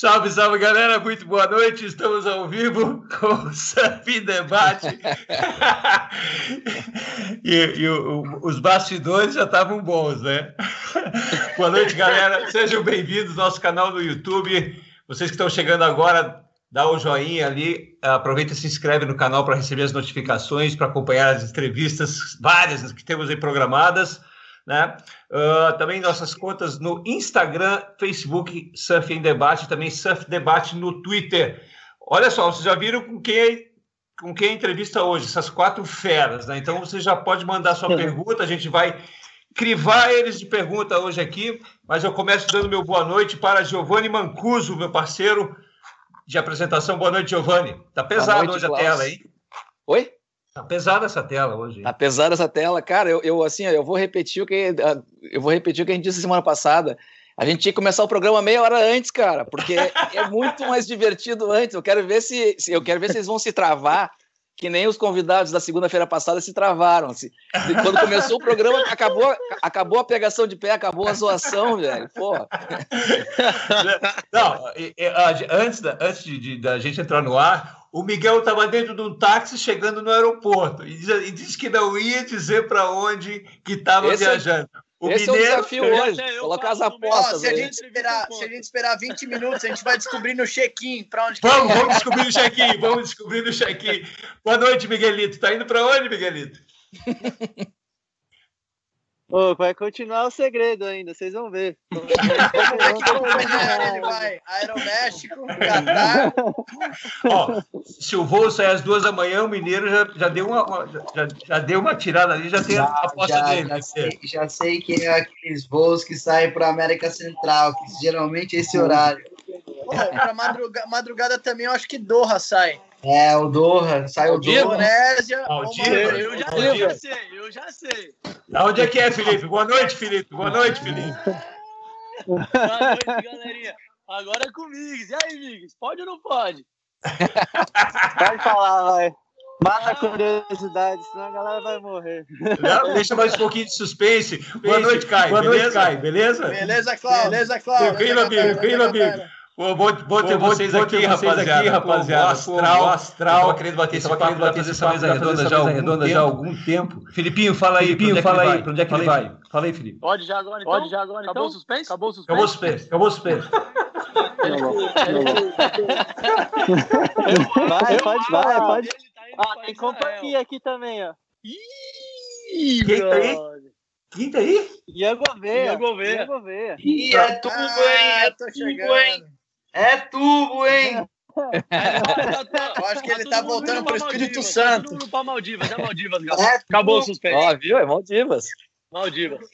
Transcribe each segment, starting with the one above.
Salve, salve, galera. Muito boa noite. Estamos ao vivo com o Surf Debate. e, e o, os bastidores já estavam bons, né? boa noite, galera. Sejam bem-vindos ao nosso canal no YouTube. Vocês que estão chegando agora, dá o um joinha ali. Aproveita e se inscreve no canal para receber as notificações, para acompanhar as entrevistas, várias que temos aí programadas. Né? Uh, também nossas contas no Instagram, Facebook, Surf em Debate, também Surf Debate no Twitter. Olha só, vocês já viram com quem, com quem a entrevista hoje, essas quatro feras, né? Então você já pode mandar sua pergunta, a gente vai crivar eles de pergunta hoje aqui, mas eu começo dando meu boa noite para Giovanni Mancuso, meu parceiro de apresentação. Boa noite, Giovanni. Tá pesado noite, hoje Klaus. a tela, hein? Oi? Tá pesada essa tela hoje. Tá pesada essa tela, cara. Eu, eu assim, eu vou repetir o que eu vou repetir o que a gente disse semana passada. A gente tinha que começar o programa meia hora antes, cara, porque é muito mais divertido antes. Eu quero ver se, se eu quero ver se eles vão se travar que nem os convidados da segunda-feira passada se travaram. Se, quando começou o programa, acabou, acabou a pegação de pé, acabou a zoação, velho. Porra. Não, antes, da, antes de, de, da gente entrar no ar, o Miguel estava dentro de um táxi chegando no aeroporto e disse, e disse que não ia dizer para onde que estava é viajando. O Esse mineiro, é o desafio hoje, colocar as apostas. se, a gente esperar, se a gente esperar 20 minutos, a gente vai descobrir no check-in para onde Vamos, vamos descobrir no check-in, vamos descobrir no check-in. Boa noite, Miguelito. Tá indo para onde, Miguelito? Oh, vai continuar o segredo ainda, vocês vão ver. Ele vai Aeroméxico, Catar. Ó, se o voo sair às duas da manhã, o mineiro já, já, deu, uma, já, já deu uma tirada ali, já tem já, a aposta já, dele. Já sei, já sei que é aqueles voos que saem para América Central, que geralmente é esse horário. Pô, para madrugada, madrugada também eu acho que Doha sai. É, o Doha, sai o Doha. Indonésia. Eu, já, eu já sei, eu já sei. Onde é que é, Felipe? Boa noite, Felipe. Boa noite, Felipe. Boa noite, galerinha. Agora é com o Migs. E aí, Migs? Pode ou não pode? pode falar, vai. Mata a curiosidade, senão a galera vai morrer. Não, deixa mais um pouquinho de suspense. Boa noite, Caio. Boa beleza? noite, Caio. Beleza? Beleza, Cláudio. Beleza, Cláudio. Tranquilo, amigo. Tranquilo, amigo. Pô, bom, bom ter vocês aqui, vocês rapaziada. Aqui, rapaziada. Pô, astral, astral. Tava querendo bater esse papo, querendo bater essa mesa redonda já, redonda já há algum tempo. Filipinho, fala aí, Filipinho, é fala aí, para onde é que ele vai? Fala aí, Felipe. Pode já agora, então? Pode já agora, então? Acabou o suspense? Acabou o suspense? Acabou o suspense. Acabou o suspense. Vai, pode, vai, pode. Ah, tem companhia aqui também, ó. Ih, Quem tá aí? Quem tá aí? Ian Gouveia. Ian Gouveia. Ian Gouveia. Ih, é tubo, hein? É tubo, hein? É tubo, hein? Eu acho que ele tá voltando pro Espírito Santo. Todo pra Maldivas, é Maldivas, galera. É Acabou o suspense. Ó, viu? É Maldivas. Maldivas.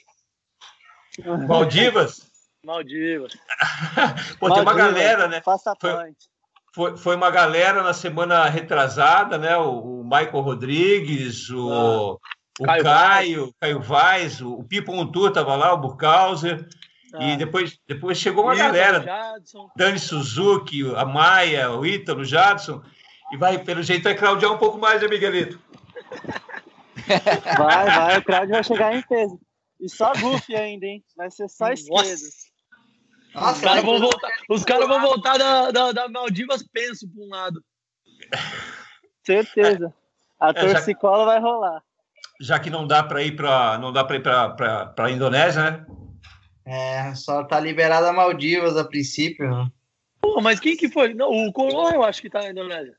Maldivas? Maldivas. Pô, tem uma galera, né? Faça foi, foi, foi uma galera na semana retrasada, né? O, o Michael Rodrigues, o, ah. o Caio, Caio, Caio Vaz, o, o Pipo Montour tava lá, o Burkhauser. E ah. depois, depois chegou uma galera. Jadson. Dani Suzuki, a Maia, o Ítalo, o Jadson. E vai, pelo jeito, vai claudiar um pouco mais, né, Miguelito? Vai, vai, o Claudio vai chegar em peso. E só Goofy ainda, hein? Vai ser só esquerdo. Nossa, os caras vão voltar, os cara vão voltar da, da, da Maldivas penso para um lado. Certeza. A é, torcicola já, vai rolar. Já que não dá para ir para não dá para ir para a Indonésia, né? É, só tá liberada Maldivas a princípio. Né? Pô, mas quem que foi? Não, o Color eu acho que tá na Indonésia.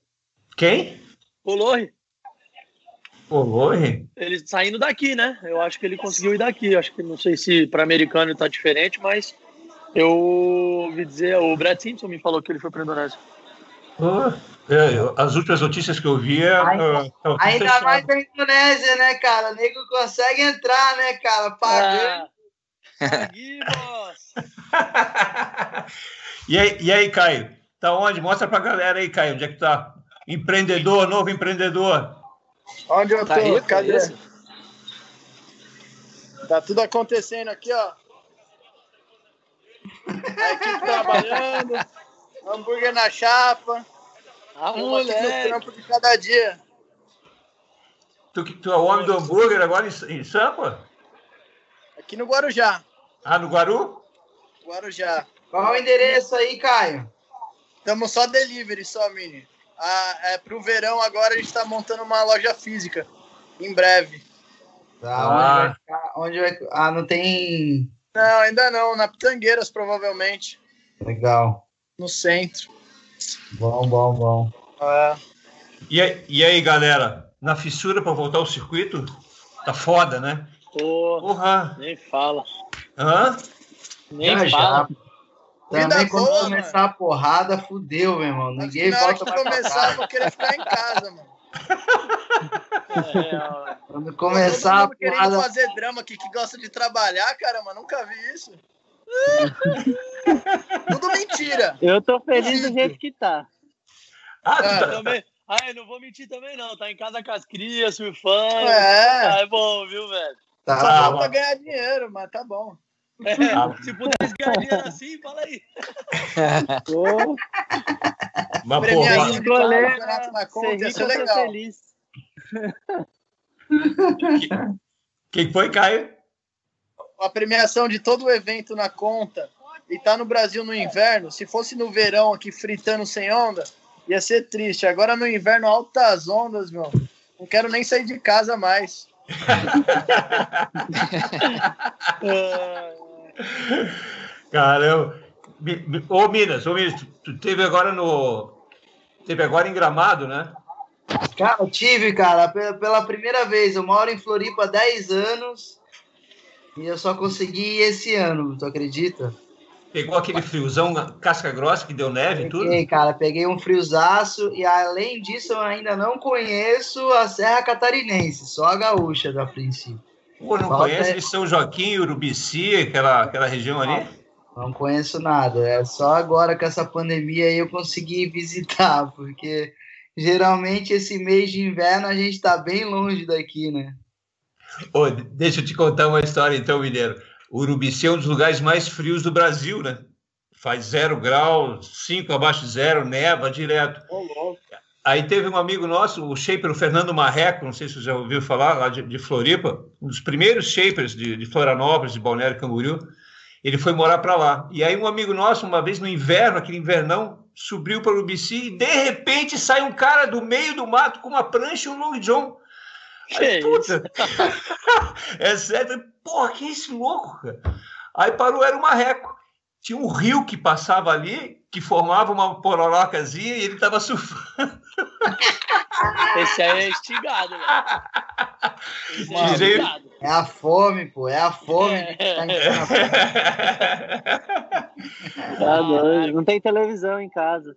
Quem? Color. Color? Ele saindo daqui, né? Eu acho que ele conseguiu ir daqui. Acho que não sei se para americano tá diferente, mas eu ouvi dizer, o Brad Simpson me falou que ele foi para Indonésia. Oh, é, as últimas notícias que eu vi é. Ainda, uh, ainda mais na Indonésia, né, cara? O nego consegue entrar, né, cara? Pagando. Ah. e, aí, e aí, Caio? Tá onde? Mostra pra galera aí, Caio, onde é que tá? Empreendedor, novo empreendedor. Onde eu tá tô? Tá Cadê? Tá tudo acontecendo aqui, ó. A equipe trabalhando, hambúrguer na chapa. A mulher. No trampo de cada dia. Tu, tu é o homem do hambúrguer agora em, em Sampa? Aqui no Guarujá. Ah, no Guaru? Guarujá. Qual é o endereço aí, Caio? Estamos só delivery, só, Mini. Ah, é, pro verão agora a gente está montando uma loja física. Em breve. Tá, ah. onde, vai ficar, onde vai Ah, não tem. Não, ainda não. Na Pitangueiras, provavelmente. Legal. No centro. Bom, bom, bom. É. E, aí, e aí, galera? Na fissura para voltar ao circuito? Tá foda, né? Porra. Nem fala. Hã? Nem já, fala. Já. Também quando boa, começar mano. a porrada, fudeu, meu irmão. Ninguém na volta hora que começar, eu vou querer ficar em casa, mano. É, quando começar a porrada... fazer drama aqui que gosta de trabalhar, cara, mas nunca vi isso. Tudo mentira. Eu tô feliz do jeito que tá. Ah, é. tá... também. Ah, eu não vou mentir também, não. Tá em casa com as crias, surfando. É. Ah, é bom, viu, velho? Tá, Só dá pra ganhar dinheiro, mas tá bom. É, se pudesse ganhar dinheiro assim, fala aí. Uma porra. Goleiro, na conta, ia ser legal. Feliz. Quem foi, Caio? A premiação de todo o evento na conta e tá no Brasil no inverno. Se fosse no verão aqui fritando sem onda, ia ser triste. Agora no inverno, altas ondas, meu. Não quero nem sair de casa mais. Caramba. Ô Minas, ô Minas, tu teve agora no. Teve agora em Gramado, né? Cara, tive, cara, pela primeira vez. Eu moro em Floripa há 10 anos e eu só consegui esse ano, tu acredita? Pegou aquele friozão, casca grossa que deu neve e tudo? Peguei, cara, peguei um friozaço e além disso eu ainda não conheço a Serra Catarinense, só a gaúcha da princípio. Pô, não Falta conhece é... São Joaquim, Urubici, aquela, aquela região ali? Não, não conheço nada, é só agora com essa pandemia aí eu consegui visitar, porque geralmente esse mês de inverno a gente está bem longe daqui, né? Ô, deixa eu te contar uma história então, Mineiro. Urubici é um dos lugares mais frios do Brasil, né? Faz zero grau, cinco abaixo de zero, neva direto. Aí teve um amigo nosso, o shaper o Fernando Marreco, não sei se você já ouviu falar, lá de, de Floripa, um dos primeiros shapers de, de Florianópolis, de Balneário Camboriú. Ele foi morar para lá. E aí um amigo nosso, uma vez no inverno, aquele invernão, subiu para o Urubici e de repente sai um cara do meio do mato com uma prancha e um long john. Aí, puta! é sério, porra, que é esse louco, cara? Aí parou, era o marreco. Tinha um rio que passava ali, que formava uma pororocazinha e ele estava surfando. Esse aí é estigado, velho. É, estigado. é a fome, pô, é a fome. É. Tá não, não tem televisão em casa.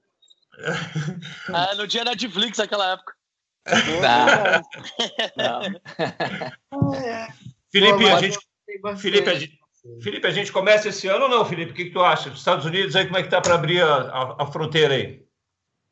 É, não tinha Netflix naquela época. Não. não. Felipe, a gente, Felipe, a gente, Felipe, a gente começa esse ano ou não, Felipe? O que, que tu acha? Estados Unidos aí, como é que tá para abrir a, a, a, fronteira aí?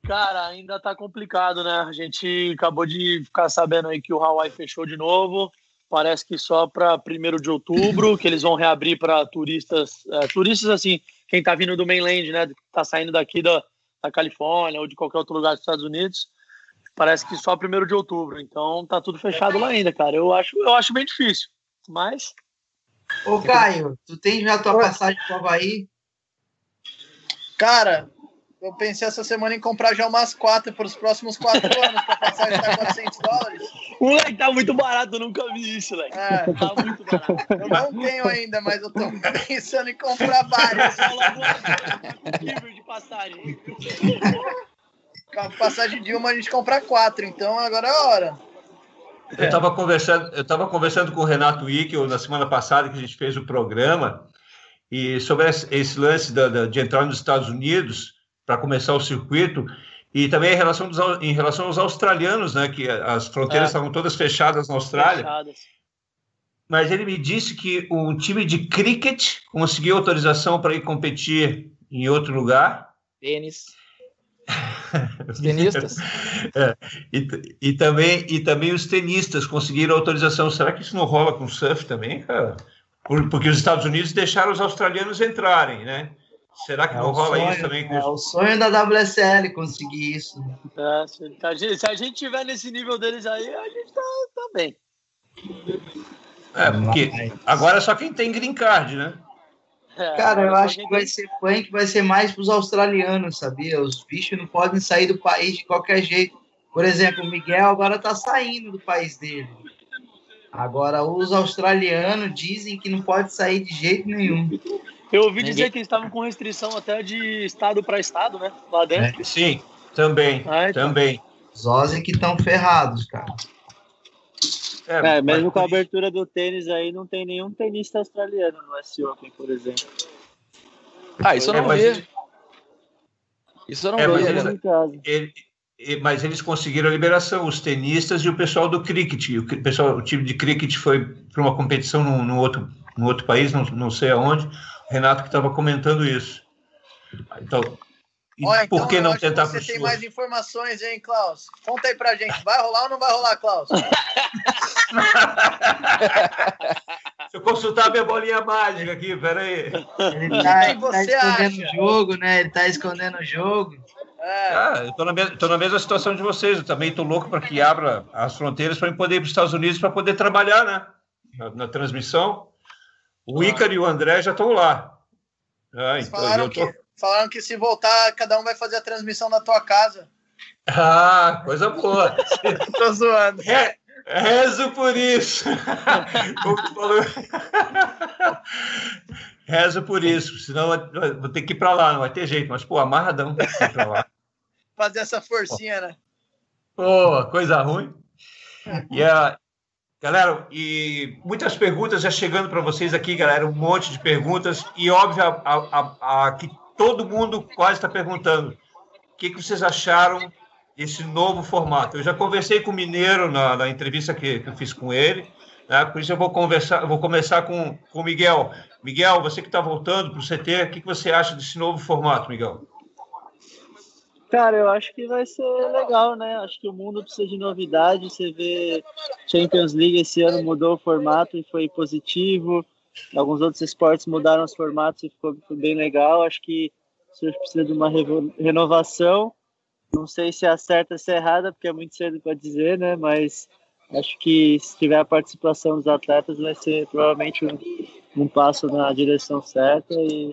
Cara, ainda tá complicado, né? A gente acabou de ficar sabendo aí que o Hawaii fechou de novo. Parece que só para 1 de outubro, que eles vão reabrir para turistas, é, turistas assim, quem tá vindo do mainland, né? Tá saindo daqui da, da Califórnia ou de qualquer outro lugar dos Estados Unidos. Parece que só 1 de outubro. Então tá tudo fechado lá ainda, cara. Eu acho, eu acho bem difícil. Mas. Ô, Caio, tu tem já tua passagem para o Havaí? Cara, eu pensei essa semana em comprar já umas quatro para os próximos quatro anos, para passagem estar 400 dólares. Moleque, tá muito barato, eu nunca vi isso, moleque. É, tá muito barato. Eu não tenho ainda, mas eu tô pensando em comprar vários. de passagem. Com a passagem de uma a gente compra quatro, então agora é a hora. Eu estava conversando, eu estava conversando com o Renato Ickel na semana passada que a gente fez o programa e sobre esse lance da, da, de entrar nos Estados Unidos para começar o circuito e também em relação, dos, em relação aos australianos, né, que as fronteiras é. estavam todas fechadas na Austrália. Fechadas. Mas ele me disse que um time de cricket conseguiu autorização para ir competir em outro lugar. Tênis. Os tenistas. É, e, e, também, e também os tenistas conseguiram autorização. Será que isso não rola com surf também, cara? Por, porque os Estados Unidos deixaram os australianos entrarem, né? Será que é não rola sonho, isso também? É o sonho da WSL conseguir isso. É, se, a gente, se a gente tiver nesse nível deles aí, a gente tá, tá bem. É, porque agora é só quem tem green card, né? É, Cara, eu acho que vai ser punk, vai ser mais para os australianos, sabia? Os bichos não podem sair do país de qualquer jeito. Por exemplo, o Miguel agora está saindo do país dele. Agora, os australianos dizem que não pode sair de jeito nenhum. Eu ouvi Ninguém... dizer que eles estavam com restrição até de estado para estado, né? Lá dentro. É. Sim, também. Ah, então. Também. Os Ozzy que estão ferrados, cara. É, é mesmo com a abertura do tênis aí, não tem nenhum tenista australiano no S Open, por exemplo. Ah, isso eu não é, vi. Isso eu não é, vi. Ele, ele, mas eles conseguiram a liberação, os tenistas e o pessoal do cricket. O, pessoal, o time de cricket foi para uma competição no, no, outro, no outro país, não, não sei aonde. O Renato que estava comentando isso. Então, Olha, por então, que não tentar que Você tem mais informações, hein, Klaus? Conta aí pra gente. Vai rolar ou não vai rolar, Klaus? Se eu consultar a minha bolinha mágica aqui, peraí. Ele tá, tá escondendo o jogo, né? Ele tá escondendo o jogo. É. Ah, eu tô na, mesma, tô na mesma situação de vocês. Eu também tô louco para que abra as fronteiras para poder ir para os Estados Unidos para poder trabalhar, né? Na, na transmissão. O ah. Ícaro e o André já estão lá. Ah, então, falaram, tô... falaram que se voltar, cada um vai fazer a transmissão na tua casa. Ah, coisa boa. tô zoando. É, rezo por isso. Rezo por isso, senão vou ter que ir para lá, não vai ter jeito. Mas, pô, amarradão ir para lá. Fazer essa forcinha, né? Pô, coisa ruim. E a, Galera, e muitas perguntas já chegando para vocês aqui, galera, um monte de perguntas. E óbvio a, a, a que todo mundo quase está perguntando: o que, que vocês acharam desse novo formato? Eu já conversei com o Mineiro na, na entrevista que, que eu fiz com ele. Né? Por isso eu vou conversar, vou começar com, o Miguel. Miguel, você que está voltando para o CT, o que, que você acha desse novo formato, Miguel? Cara, eu acho que vai ser legal, né? Acho que o mundo precisa de novidade. Você vê Champions League esse ano mudou o formato e foi positivo. Alguns outros esportes mudaram os formatos e ficou bem legal. Acho que o surf precisa de uma renovação. Não sei se é certa ou se é errada, porque é muito cedo para dizer, né? Mas acho que se tiver a participação dos atletas, vai ser provavelmente um, um passo na direção certa e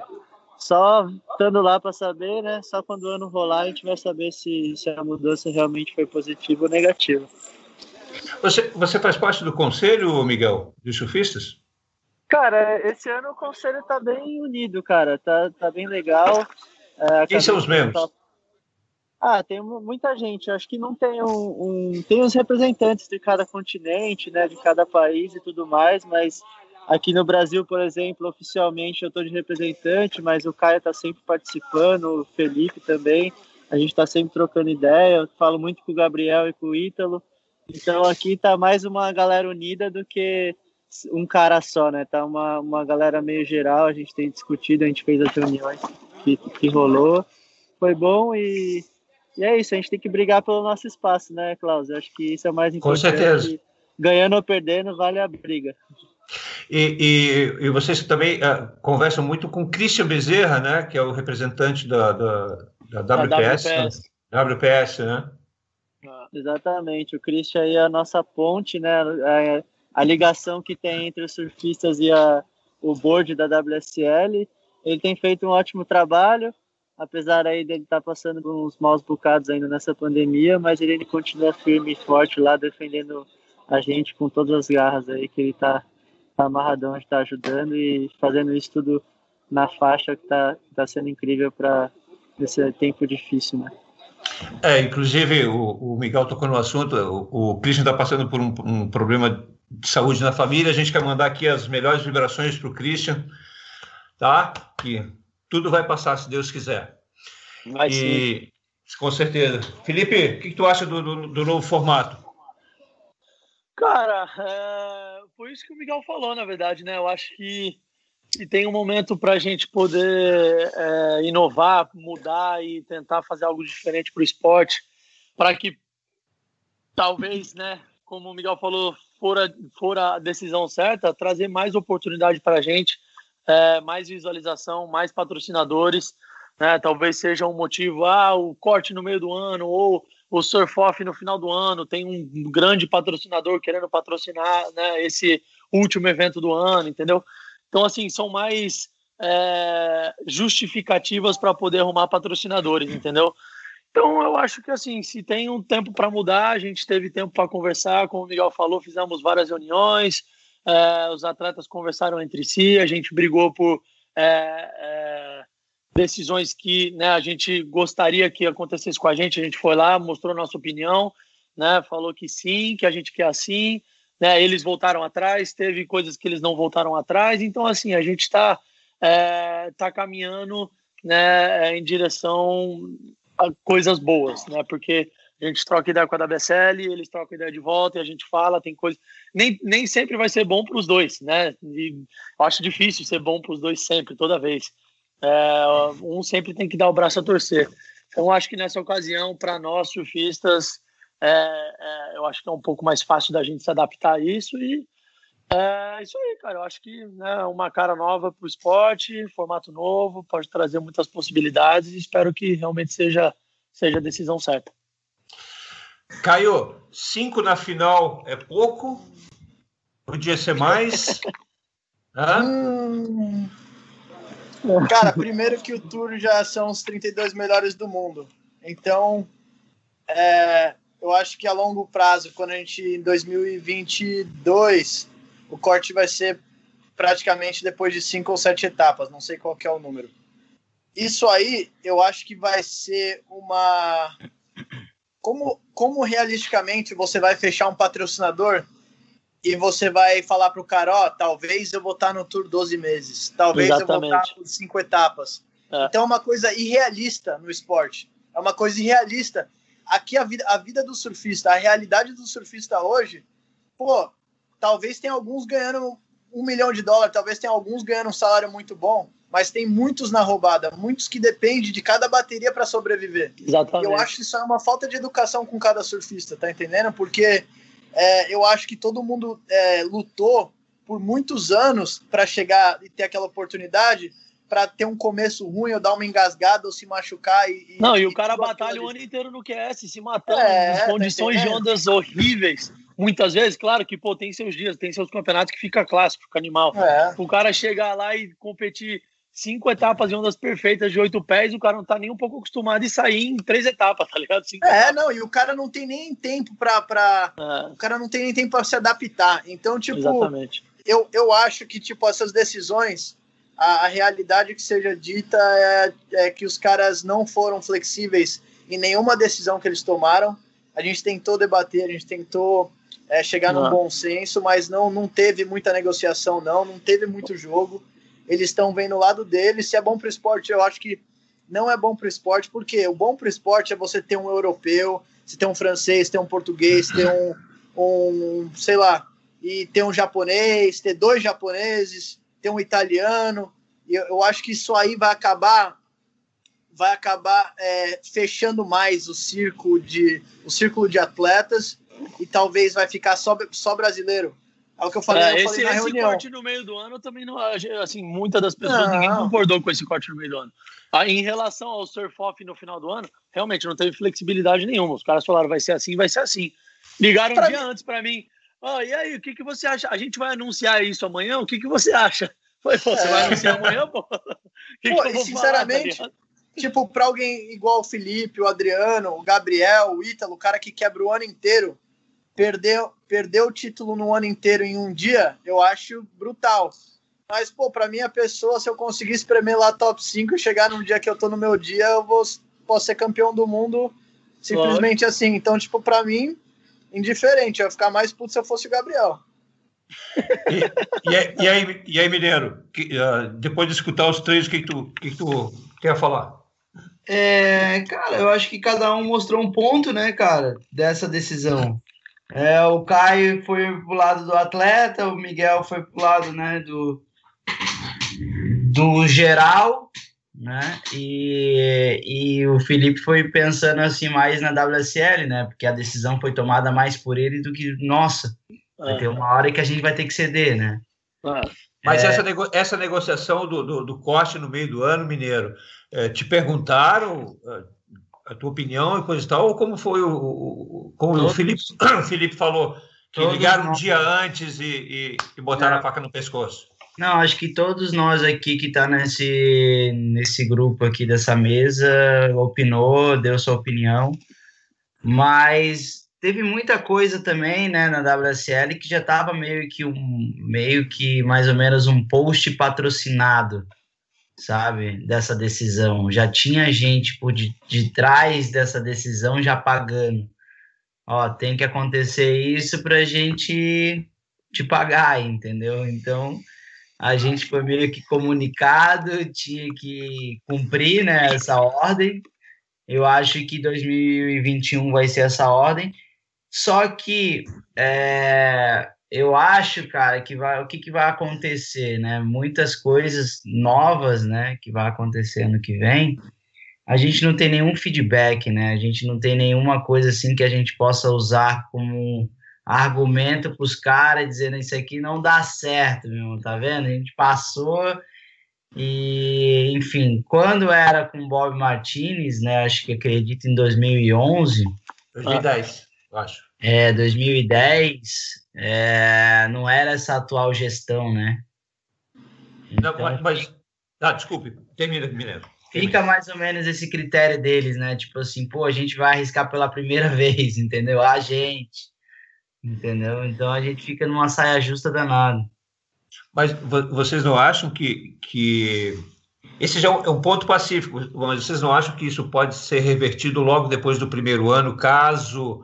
só estando lá para saber, né? Só quando o ano rolar a gente vai saber se, se a mudança realmente foi positiva ou negativa. Você, você faz parte do conselho, Miguel, de surfistas? Cara, esse ano o conselho tá bem unido, cara. Tá, tá bem legal. É, Quem são os membros? Tá... Ah, tem muita gente. Acho que não tem um, um, Tem os representantes de cada continente, né? De cada país e tudo mais, mas aqui no Brasil, por exemplo, oficialmente eu estou de representante, mas o Caio está sempre participando, o Felipe também. A gente está sempre trocando ideia. Eu falo muito com o Gabriel e com o Ítalo. Então aqui está mais uma galera unida do que um cara só, né? Tá uma, uma galera meio geral. A gente tem discutido, a gente fez as reuniões que, que rolou. Foi bom e e é isso, a gente tem que brigar pelo nosso espaço, né, Klaus? Eu acho que isso é o mais importante. Com certeza. Ganhando ou perdendo, vale a briga. E, e, e vocês também uh, conversam muito com Christian Bezerra, né, que é o representante da, da, da WPS, WPS. Né? WPS, né? Ah, exatamente, o Christian aí é a nossa ponte, né, a, a ligação que tem entre os surfistas e a, o board da WSL. Ele tem feito um ótimo trabalho, apesar aí dele estar tá passando por uns maus bocados ainda nessa pandemia, mas ele continua firme e forte lá, defendendo a gente com todas as garras aí que ele está tá amarradão, está ajudando e fazendo isso tudo na faixa que está tá sendo incrível para esse tempo difícil, né? É, inclusive o, o Miguel tocou no assunto, o, o Christian está passando por um, um, problema saúde na família, a gente quer mandar aqui as melhores vibrações para o Christian, tá? Que tudo vai passar, se Deus quiser. Vai e, sim. Com certeza. Felipe, o que, que tu acha do, do, do, novo formato? Cara, é, foi isso que o Miguel falou, na verdade, né? Eu acho que, que tem um momento para a gente poder é, inovar, mudar e tentar fazer algo diferente para o esporte, para que talvez, né, como o Miguel falou, for a, for a decisão certa, trazer mais oportunidade para a gente é, mais visualização, mais patrocinadores, né? Talvez seja um motivo, ah, o corte no meio do ano ou o surf off no final do ano, tem um grande patrocinador querendo patrocinar, né, esse último evento do ano, entendeu? Então, assim, são mais é, justificativas para poder arrumar patrocinadores, entendeu? Então eu acho que assim, se tem um tempo para mudar, a gente teve tempo para conversar, como o Miguel falou, fizemos várias reuniões, é, os atletas conversaram entre si, a gente brigou por é, é, decisões que né, a gente gostaria que acontecesse com a gente, a gente foi lá, mostrou nossa opinião, né, falou que sim, que a gente quer assim, né, eles voltaram atrás, teve coisas que eles não voltaram atrás, então assim, a gente está tá caminhando né, em direção coisas boas, né, porque a gente troca ideia com a WSL, eles trocam ideia de volta e a gente fala, tem coisa. Nem, nem sempre vai ser bom para os dois, né? E acho difícil ser bom para os dois sempre, toda vez. É, um sempre tem que dar o braço a torcer. Então, acho que nessa ocasião, para nós surfistas, é, é, eu acho que é um pouco mais fácil da gente se adaptar a isso e é isso aí, cara. Eu acho que né, uma cara nova para o esporte, formato novo, pode trazer muitas possibilidades e espero que realmente seja, seja a decisão certa. Caio, cinco na final é pouco? Podia ser mais? hum... Cara, primeiro que o Tour já são os 32 melhores do mundo. Então, é, eu acho que a longo prazo, quando a gente em 2022, o corte vai ser praticamente depois de cinco ou sete etapas, não sei qual é o número. Isso aí, eu acho que vai ser uma como, como realisticamente você vai fechar um patrocinador e você vai falar para o cara, ó, oh, talvez eu vou estar no Tour 12 meses, talvez Exatamente. eu vou estar por cinco etapas. É. Então é uma coisa irrealista no esporte. É uma coisa irrealista. Aqui a vida, a vida do surfista, a realidade do surfista hoje, pô, talvez tenha alguns ganhando um milhão de dólares, talvez tenha alguns ganhando um salário muito bom, mas tem muitos na roubada, muitos que dependem de cada bateria para sobreviver. Exatamente. E eu acho que isso é uma falta de educação com cada surfista, tá entendendo? Porque é, eu acho que todo mundo é, lutou por muitos anos para chegar e ter aquela oportunidade para ter um começo ruim ou dar uma engasgada ou se machucar e, não e, e o cara batalha o ano inteiro no QS se matando é, em condições tá de ondas horríveis muitas vezes claro que pô tem seus dias tem seus campeonatos que fica clássico fica animal é. o cara chegar lá e competir cinco etapas de ondas perfeitas de oito pés, o cara não tá nem um pouco acostumado e sair em três etapas, tá ligado? Cinco é, etapas. não, e o cara não tem nem tempo pra. pra... É. O cara não tem nem tempo para se adaptar. Então, tipo, Exatamente. Eu, eu acho que, tipo, essas decisões, a, a realidade que seja dita é, é que os caras não foram flexíveis em nenhuma decisão que eles tomaram. A gente tentou debater, a gente tentou é, chegar num bom senso, mas não, não teve muita negociação, não, não teve muito jogo eles estão vendo o lado deles. Se é bom para o esporte, eu acho que não é bom para o esporte, porque o bom para o esporte é você ter um europeu, você ter um francês, ter um português, ter um, um sei lá, e ter um japonês, ter dois japoneses, ter um italiano. E eu, eu acho que isso aí vai acabar vai acabar é, fechando mais o círculo de o círculo de atletas e talvez vai ficar só, só brasileiro é o que eu falei, é, eu esse, falei esse corte no meio do ano também não. Assim, muitas das pessoas, não. ninguém concordou com esse corte no meio do ano. Ah, em relação ao surf-off no final do ano, realmente não teve flexibilidade nenhuma. Os caras falaram, vai ser assim, vai ser assim. Ligaram pra um dia mim... antes para mim. Oh, e aí, o que, que você acha? A gente vai anunciar isso amanhã? O que, que você acha? Falei, pô, você é. vai anunciar amanhã, pô? Que pô, que sinceramente, falar, tá tipo, para alguém igual o Felipe, o Adriano, o Gabriel, o Ítalo, o cara que quebra o ano inteiro, perder, perder o título no ano inteiro em um dia, eu acho brutal. Mas, pô, pra minha pessoa, se eu conseguir espremer lá top 5 e chegar num dia que eu tô no meu dia, eu vou, posso ser campeão do mundo simplesmente Lógico. assim. Então, tipo, pra mim, indiferente. Eu ia ficar mais puto se eu fosse o Gabriel. e, e, aí, e, aí, e aí, Mineiro, que, uh, depois de escutar os três, o que, tu, que, que tu quer falar? É, cara, eu acho que cada um mostrou um ponto, né, cara, dessa decisão. É, o Caio foi pro lado do atleta, o Miguel foi pro lado né, do, do geral, né? E, e o Felipe foi pensando assim mais na WSL, né? Porque a decisão foi tomada mais por ele do que nossa. Vai ter uma hora que a gente vai ter que ceder, né? Mas é... essa, nego essa negociação do, do, do, corte no meio do ano, Mineiro, é, te perguntaram, a tua opinião e coisa e tal, ou como foi o, o como Todos. o Felipe, o Felipe falou, que Todos ligaram um dia antes e, e, e botaram é. a faca no pescoço? Não, acho que todos nós aqui que tá nesse, nesse grupo aqui dessa mesa opinou, deu sua opinião, mas teve muita coisa também, né, na WSL que já tava meio que um meio que mais ou menos um post patrocinado, sabe, dessa decisão. Já tinha gente por de, de trás dessa decisão já pagando. Ó, tem que acontecer isso pra gente te pagar, entendeu? Então, a gente foi meio que comunicado, tinha que cumprir né, essa ordem. Eu acho que 2021 vai ser essa ordem. Só que é, eu acho, cara, que vai, o que, que vai acontecer, né? Muitas coisas novas, né, que vai acontecer ano que vem. A gente não tem nenhum feedback, né? A gente não tem nenhuma coisa assim que a gente possa usar como argumento para os caras dizendo isso aqui não dá certo, meu, tá vendo? A gente passou e, enfim, quando era com Bob Martinez, né? Acho que acredito em 2011. 2010, eu acho. É, 2010, é, não era essa atual gestão, né? Então, não, mas, mas ah, desculpe, termina, Mineiro. Fica mais ou menos esse critério deles, né? Tipo assim, pô, a gente vai arriscar pela primeira vez, entendeu? A gente entendeu? Então a gente fica numa saia justa danada. Mas vocês não acham que, que esse já é um ponto pacífico, mas vocês não acham que isso pode ser revertido logo depois do primeiro ano, caso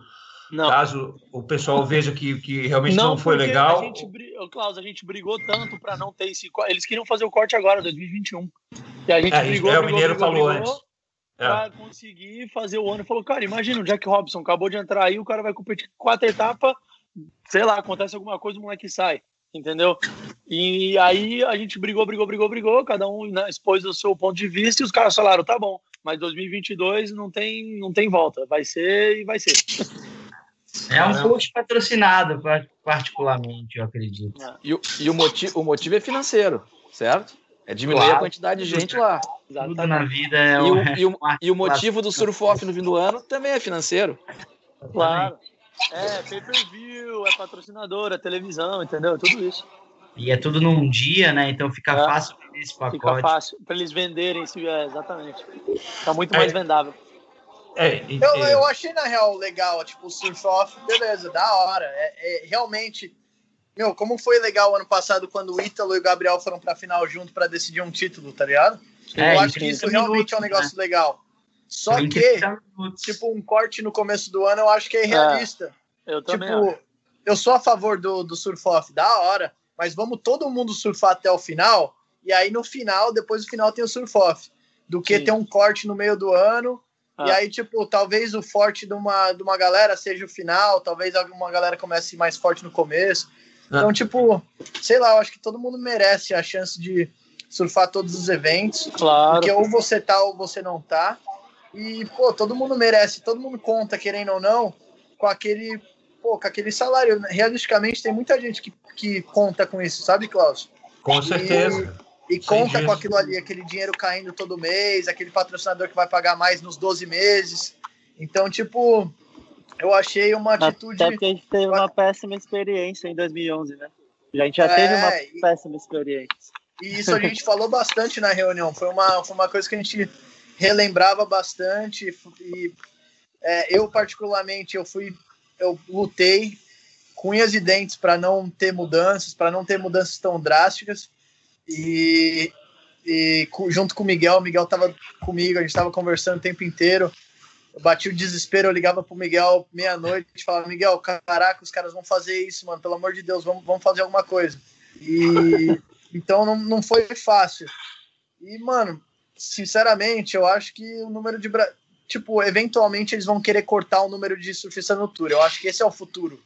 não. caso o pessoal veja que, que realmente não, não foi legal? A gente, Klaus, a gente brigou tanto para não ter esse. Eles queriam fazer o corte agora, 2021. E a gente é, brigou, é, brigou, o Mineiro brigou, falou brigou, antes. É. Pra conseguir fazer o ano. Falou, cara, imagina o Jack Robson acabou de entrar aí, o cara vai competir quatro etapas sei lá, acontece alguma coisa, o moleque sai, entendeu? E aí a gente brigou, brigou, brigou, brigou, cada um né, expôs o seu ponto de vista e os caras falaram, tá bom, mas 2022 não tem, não tem volta, vai ser e vai ser. É um post patrocinado, particularmente, eu acredito. É. E, o, e o, motivo, o motivo é financeiro, certo? É diminuir claro. a quantidade de gente lá. Tudo na vida é e o, e o, e o motivo do surf off no fim do ano também é financeiro. Claro. É, pay-per-view, é patrocinador, é televisão, entendeu? Tudo isso. E é tudo num dia, né? Então fica é, fácil esse pacote. Fica fácil para eles venderem, é, exatamente. Fica muito mais é. vendável. É, e, eu, eu achei, na real, legal, tipo, o surf off, beleza, da hora. É, é, realmente, meu, como foi legal ano passado quando o Ítalo e o Gabriel foram pra final junto para decidir um título, tá ligado? É, eu acho que isso realmente é um negócio né? legal. Só que, tipo, um corte no começo do ano eu acho que é irrealista. É, eu também tipo, acho. eu sou a favor do, do surf off, da hora, mas vamos todo mundo surfar até o final, e aí no final, depois do final tem o surf off. Do que Sim. ter um corte no meio do ano, ah. e aí, tipo, talvez o forte de uma, de uma galera seja o final, talvez alguma galera comece mais forte no começo. Ah. Então, tipo, sei lá, eu acho que todo mundo merece a chance de surfar todos os eventos. Claro. Porque ou você tá ou você não tá. E, pô, todo mundo merece, todo mundo conta, querendo ou não, com aquele, pô, com aquele salário. Realisticamente, tem muita gente que, que conta com isso, sabe, Klaus? Com certeza. E, e conta com aquilo ali, aquele dinheiro caindo todo mês, aquele patrocinador que vai pagar mais nos 12 meses. Então, tipo, eu achei uma atitude. Até porque a gente teve uma péssima experiência em 2011, né? A gente já é, teve uma e... péssima experiência. E isso a gente falou bastante na reunião. Foi uma, foi uma coisa que a gente relembrava bastante e é, eu particularmente eu fui eu lutei com unhas e dentes para não ter mudanças, para não ter mudanças tão drásticas e, e junto com o Miguel, o Miguel estava comigo, a gente estava conversando o tempo inteiro. Eu bati o desespero, eu ligava pro Miguel meia-noite e falava, Miguel, caraca, os caras vão fazer isso, mano, pelo amor de Deus, vamos, vamos fazer alguma coisa. E então não, não foi fácil. E, mano, sinceramente, eu acho que o número de. Tipo, eventualmente eles vão querer cortar o número de surfistas no tour. Eu acho que esse é o futuro.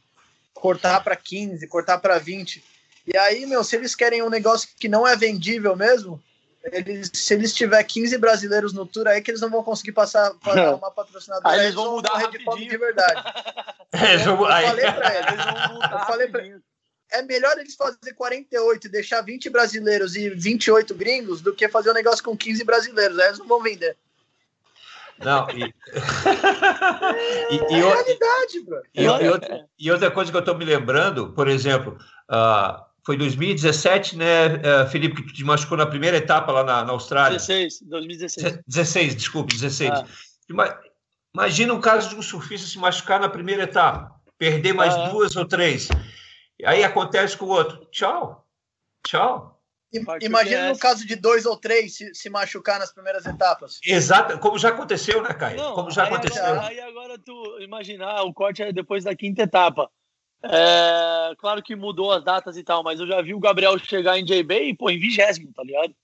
Cortar para 15, cortar para 20. E aí, meu, se eles querem um negócio que não é vendível mesmo, eles, se eles tiver 15 brasileiros no tour, aí que eles não vão conseguir passar para uma patrocinadora. Aí eles vão mudar de fome de verdade. É, eu, eu, falei para eles, eles vão eu falei pra, é melhor eles fazer 48 e deixar 20 brasileiros e 28 gringos do que fazer um negócio com 15 brasileiros. Aí eles não vão vender. Não, e... e, e, é realidade, bro. E, e, outra, e, outra, coisa que eu estou me lembrando, por exemplo, uh, foi 2017, né, uh, Felipe, que te machucou na primeira etapa lá na, na Austrália? 16, 2016. 16, desculpe, 16. Ah. Imagina o caso de um surfista se machucar na primeira etapa, perder mais ah. duas ou três. Aí acontece com o outro. Tchau. Tchau. Imagina no caso de dois ou três se, se, machucar nas primeiras etapas. Exato, como já aconteceu, né, Caio? Não, como já aí aconteceu. Agora, aí agora tu imaginar, o corte é depois da quinta etapa. É, claro que mudou as datas e tal, mas eu já vi o Gabriel chegar em JB e, pô, em vigésimo, tá ligado?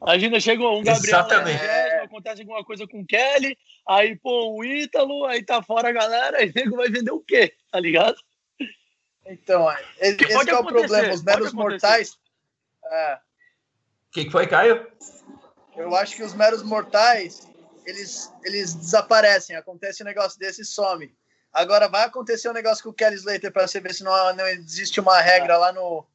Imagina, chega um Gabriel Exatamente. Vigésimo, acontece alguma coisa com o Kelly, aí, pô, o Ítalo, aí tá fora a galera, aí o nego vai vender o quê, tá ligado? Então, é, esse, esse é o problema, os meros mortais... É. O que, que foi, Caio? Eu acho que os meros mortais, eles, eles desaparecem, acontece um negócio desse e some. Agora vai acontecer um negócio com o Kelly Slater para você ver se não, não existe uma regra lá no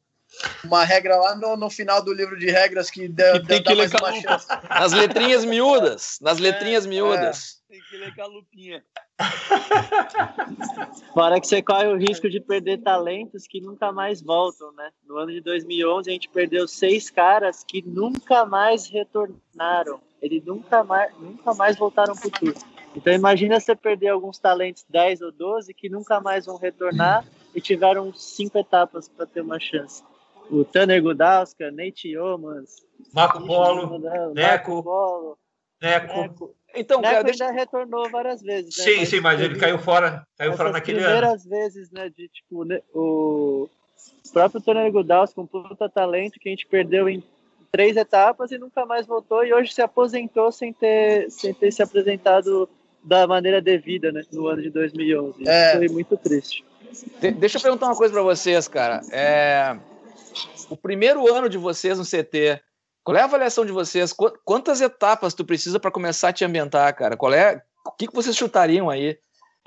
uma regra lá no, no final do livro de regras que, dá, que tem que ler uma chance. Nas letrinhas miúdas, nas letrinhas é, miúdas. É. Tem que ler com a lupinha. Fora que você corre o risco de perder talentos que nunca mais voltam, né? No ano de 2011 a gente perdeu seis caras que nunca mais retornaram. Eles nunca mais, nunca mais voltaram pro tour. Então imagina você perder alguns talentos 10 ou 12 que nunca mais vão retornar e tiveram cinco etapas para ter uma chance. O Tanner Gudauska, Nate Yeomans, Marco Polo, Neco, Polo, Neco. Neco. Então, Neco cara, deixa... ainda retornou várias vezes. Né? Sim, mas sim, mas ele caiu fora, caiu fora naquele ano. primeiras vezes, né, de tipo, né, o próprio Tanner Gudauska, um puta talento que a gente perdeu em três etapas e nunca mais voltou e hoje se aposentou sem ter, sem ter se apresentado da maneira devida, né, no ano de 2011. É. Foi muito triste. De deixa eu perguntar uma coisa para vocês, cara. É... O primeiro ano de vocês no CT, qual é a avaliação de vocês? Qu quantas etapas tu precisa para começar a te ambientar, cara? Qual é? O que, que vocês chutariam aí?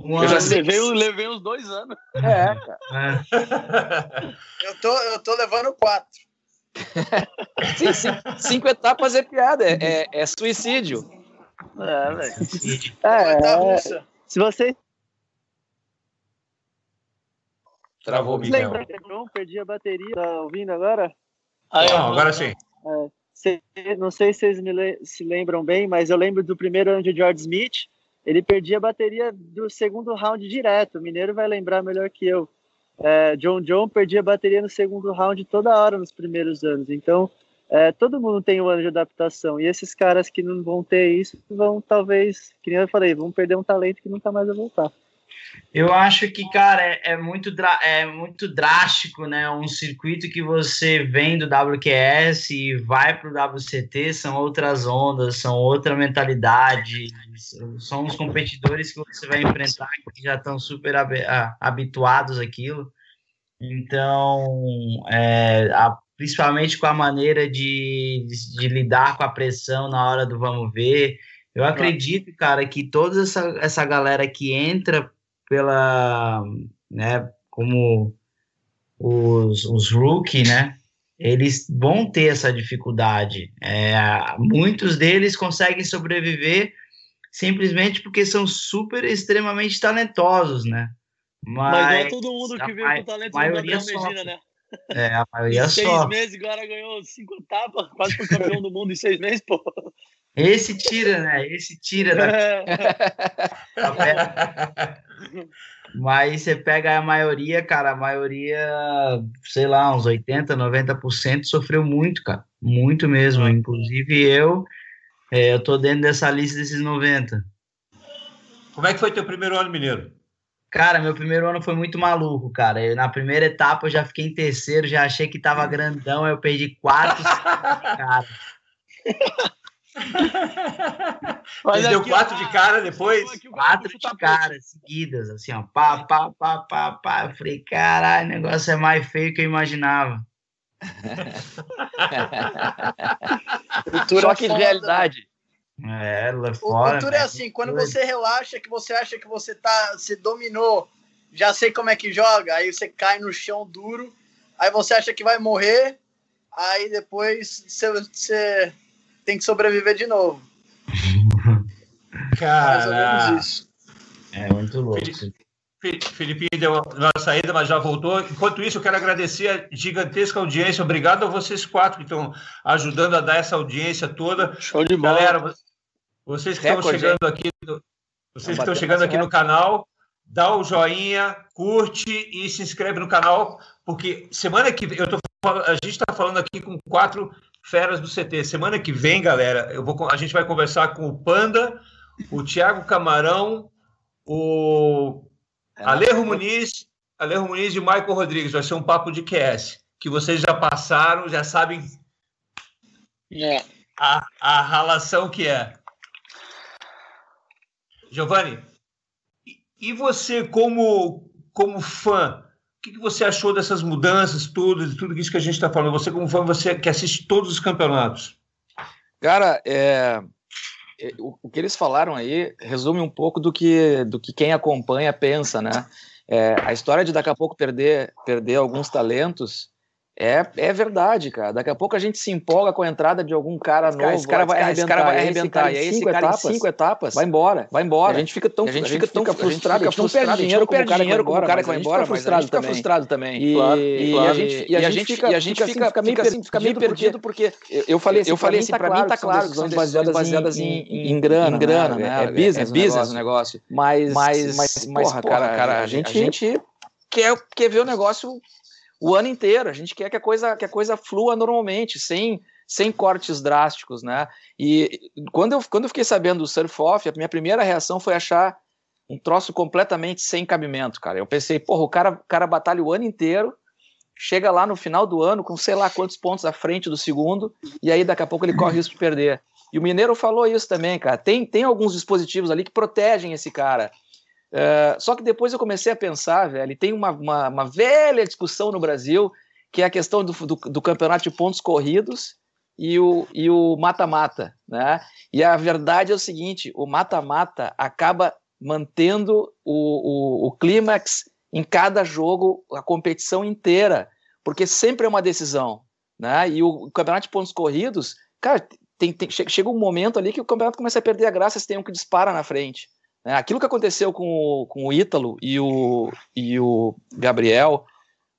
Um eu já sei. Levei, levei uns dois anos. É, cara. É. eu, tô, eu tô levando quatro. Sim, cinco, cinco, etapas é piada, é, é, é suicídio. É, velho. É, é, se você. Travou o Miguel. perdi a bateria. Tá ouvindo agora? Aí, Não, agora sim. É, não sei se vocês me se lembram bem, mas eu lembro do primeiro ano de George Smith. Ele perdia a bateria do segundo round direto. O Mineiro vai lembrar melhor que eu. É, John John perdia a bateria no segundo round toda hora nos primeiros anos. Então, é, todo mundo tem um ano de adaptação. E esses caras que não vão ter isso vão, talvez, que nem eu falei, vão perder um talento que nunca mais vai voltar. Eu acho que, cara, é, é muito, é muito drástico, né? Um circuito que você vem do WQS e vai para o WCT são outras ondas, são outra mentalidade, são os competidores que você vai enfrentar que já estão super habituados àquilo. Então, é, a, principalmente com a maneira de, de, de, lidar com a pressão na hora do vamos ver. Eu acredito, cara, que toda essa, essa galera que entra pela, né, como os, os rookie, né, eles vão ter essa dificuldade. É, muitos deles conseguem sobreviver simplesmente porque são super extremamente talentosos, né? Mas, Mas não é todo mundo que vem com talento a maioria Medina, né? É, a maioria em seis meses, agora ganhou cinco etapas, quase foi campeão do mundo em seis meses, pô. Esse tira, né? Esse tira da. Mas você pega a maioria, cara, a maioria, sei lá, uns 80, 90% sofreu muito, cara. Muito mesmo. Inclusive eu, é, eu tô dentro dessa lista desses 90. Como é que foi teu primeiro ano, Mineiro? Cara, meu primeiro ano foi muito maluco, cara. Eu, na primeira etapa eu já fiquei em terceiro, já achei que tava grandão, eu perdi quatro, cara. Mas deu quatro de cara depois? Quatro de cara, seguidas, assim, ó. Pá, pá, pá, pá, pá. Eu falei, caralho, o negócio é mais feio que eu imaginava. Cultura que realidade. É, lá fora. Cultura é assim, quando você relaxa, que você acha que você tá, se dominou, já sei como é que joga, aí você cai no chão duro, aí você acha que vai morrer, aí depois você, você tem que sobreviver de novo. Cara, É muito louco. Felipe deu uma saída, mas já voltou. Enquanto isso, eu quero agradecer a gigantesca audiência. Obrigado a vocês quatro que estão ajudando a dar essa audiência toda. Show de bola. Galera, vocês que estão chegando aqui, vocês que estão chegando aqui no canal, dá o joinha, curte e se inscreve no canal, porque semana que vem, eu tô, a gente está falando aqui com quatro feras do CT. Semana que vem, galera, eu vou, a gente vai conversar com o Panda, o Thiago Camarão, o é, Alejo Muniz, Alejo Muniz e o Michael Rodrigues. Vai ser um papo de QS, que vocês já passaram, já sabem é. a, a relação que é. Giovanni, e você como, como fã, o que, que você achou dessas mudanças todas, tudo isso que a gente está falando? Você como fã, você que assiste todos os campeonatos. Cara, é, é, o, o, que eles falaram aí resume um pouco do que, do que quem acompanha pensa, né? É, a história de daqui a pouco perder, perder alguns talentos é, é verdade, cara. Daqui a pouco a gente se empolga com a entrada de algum cara novo. Esse cara vai arrebentar, cara vai arrebentar. E aí esse cara etapas, cinco etapas vai embora. Vai embora. a gente fica tão, a gente fica tão frustrado, a gente não perde dinheiro como o cara que vai embora, cara que vai embora, frustrado fica frustrado também. E, a gente e a gente fica, a gente fica, fica meio assim, fica meio perdido porque eu falei assim, eu falei assim, para mim tá claro que são decisões baseadas em grana, em grana, né? É business, o negócio. Mas porra, cara, a gente quer quer ver o negócio o ano inteiro. A gente quer que a coisa, que a coisa flua normalmente, sem, sem cortes drásticos, né? E quando eu, quando eu fiquei sabendo do surf off, a minha primeira reação foi achar um troço completamente sem cabimento, cara. Eu pensei, porra, o cara, cara batalha o ano inteiro, chega lá no final do ano com sei lá quantos pontos à frente do segundo, e aí daqui a pouco ele corre risco de perder. E o Mineiro falou isso também, cara. Tem, tem alguns dispositivos ali que protegem esse cara. É, só que depois eu comecei a pensar, velho, tem uma, uma, uma, velha discussão no Brasil, que é a questão do, do, do campeonato de pontos corridos e o e o mata-mata, né? E a verdade é o seguinte, o mata-mata acaba mantendo o, o, o clímax em cada jogo, a competição inteira, porque sempre é uma decisão, né? E o, o campeonato de pontos corridos, cara, tem, tem, chega um momento ali que o campeonato começa a perder a graça se tem um que dispara na frente. Né? Aquilo que aconteceu com o, com o Ítalo e o, e o Gabriel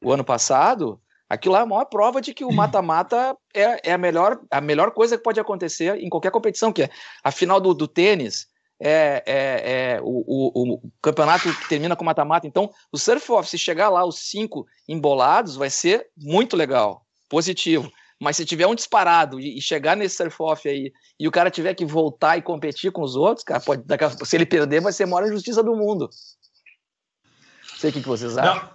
o ano passado, aquilo lá é a maior prova de que o mata-mata é, é a, melhor, a melhor coisa que pode acontecer em qualquer competição, que é a final do, do tênis, é, é, é o, o, o, campeonato que termina com mata-mata. Então, o surf-off, se chegar lá os cinco embolados, vai ser muito legal, positivo. Mas se tiver um disparado e, chegar nesse surf-off aí e o cara tiver que voltar e competir com os outros, cara, pode, se ele perder, vai ser a maior injustiça do mundo. Não sei o que, que vocês acham.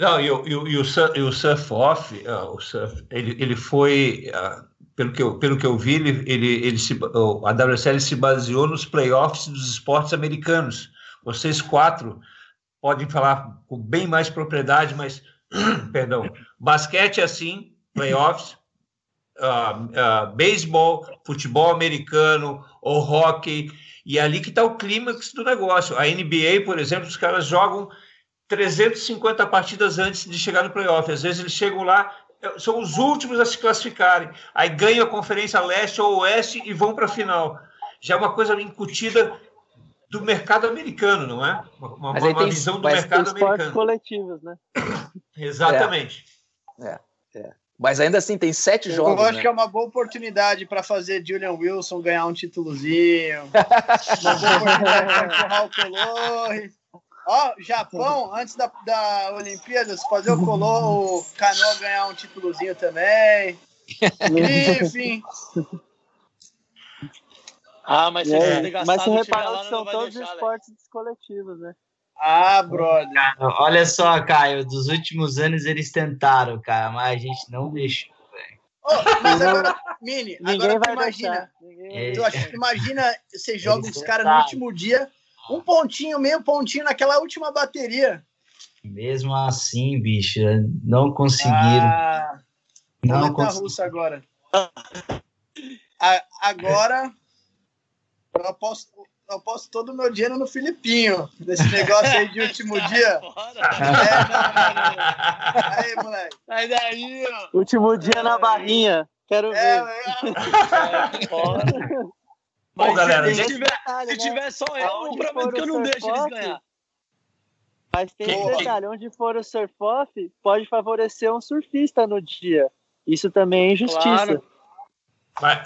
Não, não e, o, e, o, surf, o surf-off, uh, o surf, ele, ele foi, uh, pelo, que eu, pelo que eu vi, ele, ele, ele se, a WSL se baseou nos playoffs dos esportes americanos. Vocês quatro podem falar com bem mais propriedade, mas, perdão, basquete é assim, playoffs, uh, uh, beisebol, futebol americano ou hockey, e é ali que está o clímax do negócio. A NBA, por exemplo, os caras jogam 350 partidas antes de chegar no playoff. Às vezes eles chegam lá, é, são os últimos a se classificarem. Aí ganham a Conferência Leste ou Oeste e vão para a final. Já é uma coisa incutida do mercado americano, não é? Uma, uma tem, visão do mercado americano. coletivos, né? Exatamente. É, é. é. Mas ainda assim, tem sete eu jogos. Eu acho né? que é uma boa oportunidade para fazer Julian Wilson ganhar um títulozinho. uma boa oportunidade para empurrar o. Ó, Japão, antes da, da Olimpíadas, fazer o Color, o Canoa ganhar um títulozinho também. Enfim. Ah, mas, é, mas se reparar que são todos deixar, esportes né? coletivos, né? Ah, brother. Olha só, Caio, dos últimos anos eles tentaram, cara, mas a gente não deixou, velho. Oh, mas agora, Mini, Ninguém agora tu imagina. Tu imagina você joga os caras no último dia, um pontinho, meio pontinho naquela última bateria. Mesmo assim, bicho, não conseguiram. Ah, não conseguiram. russa agora. agora eu aposto, eu posto todo o meu dinheiro no Filipinho, nesse negócio aí de último dia. É, não, não, não. Aí, moleque. Sai daí, ó. Último dia na barrinha. Quero é, ver. É, é. Bom, galera, se, tiver, se tiver só eu, eu prometo que eu não deixo eles ganhar. Mas tem um detalhe, onde for o surf-off, pode favorecer um surfista no dia. Isso também é injustiça. Claro. Mas,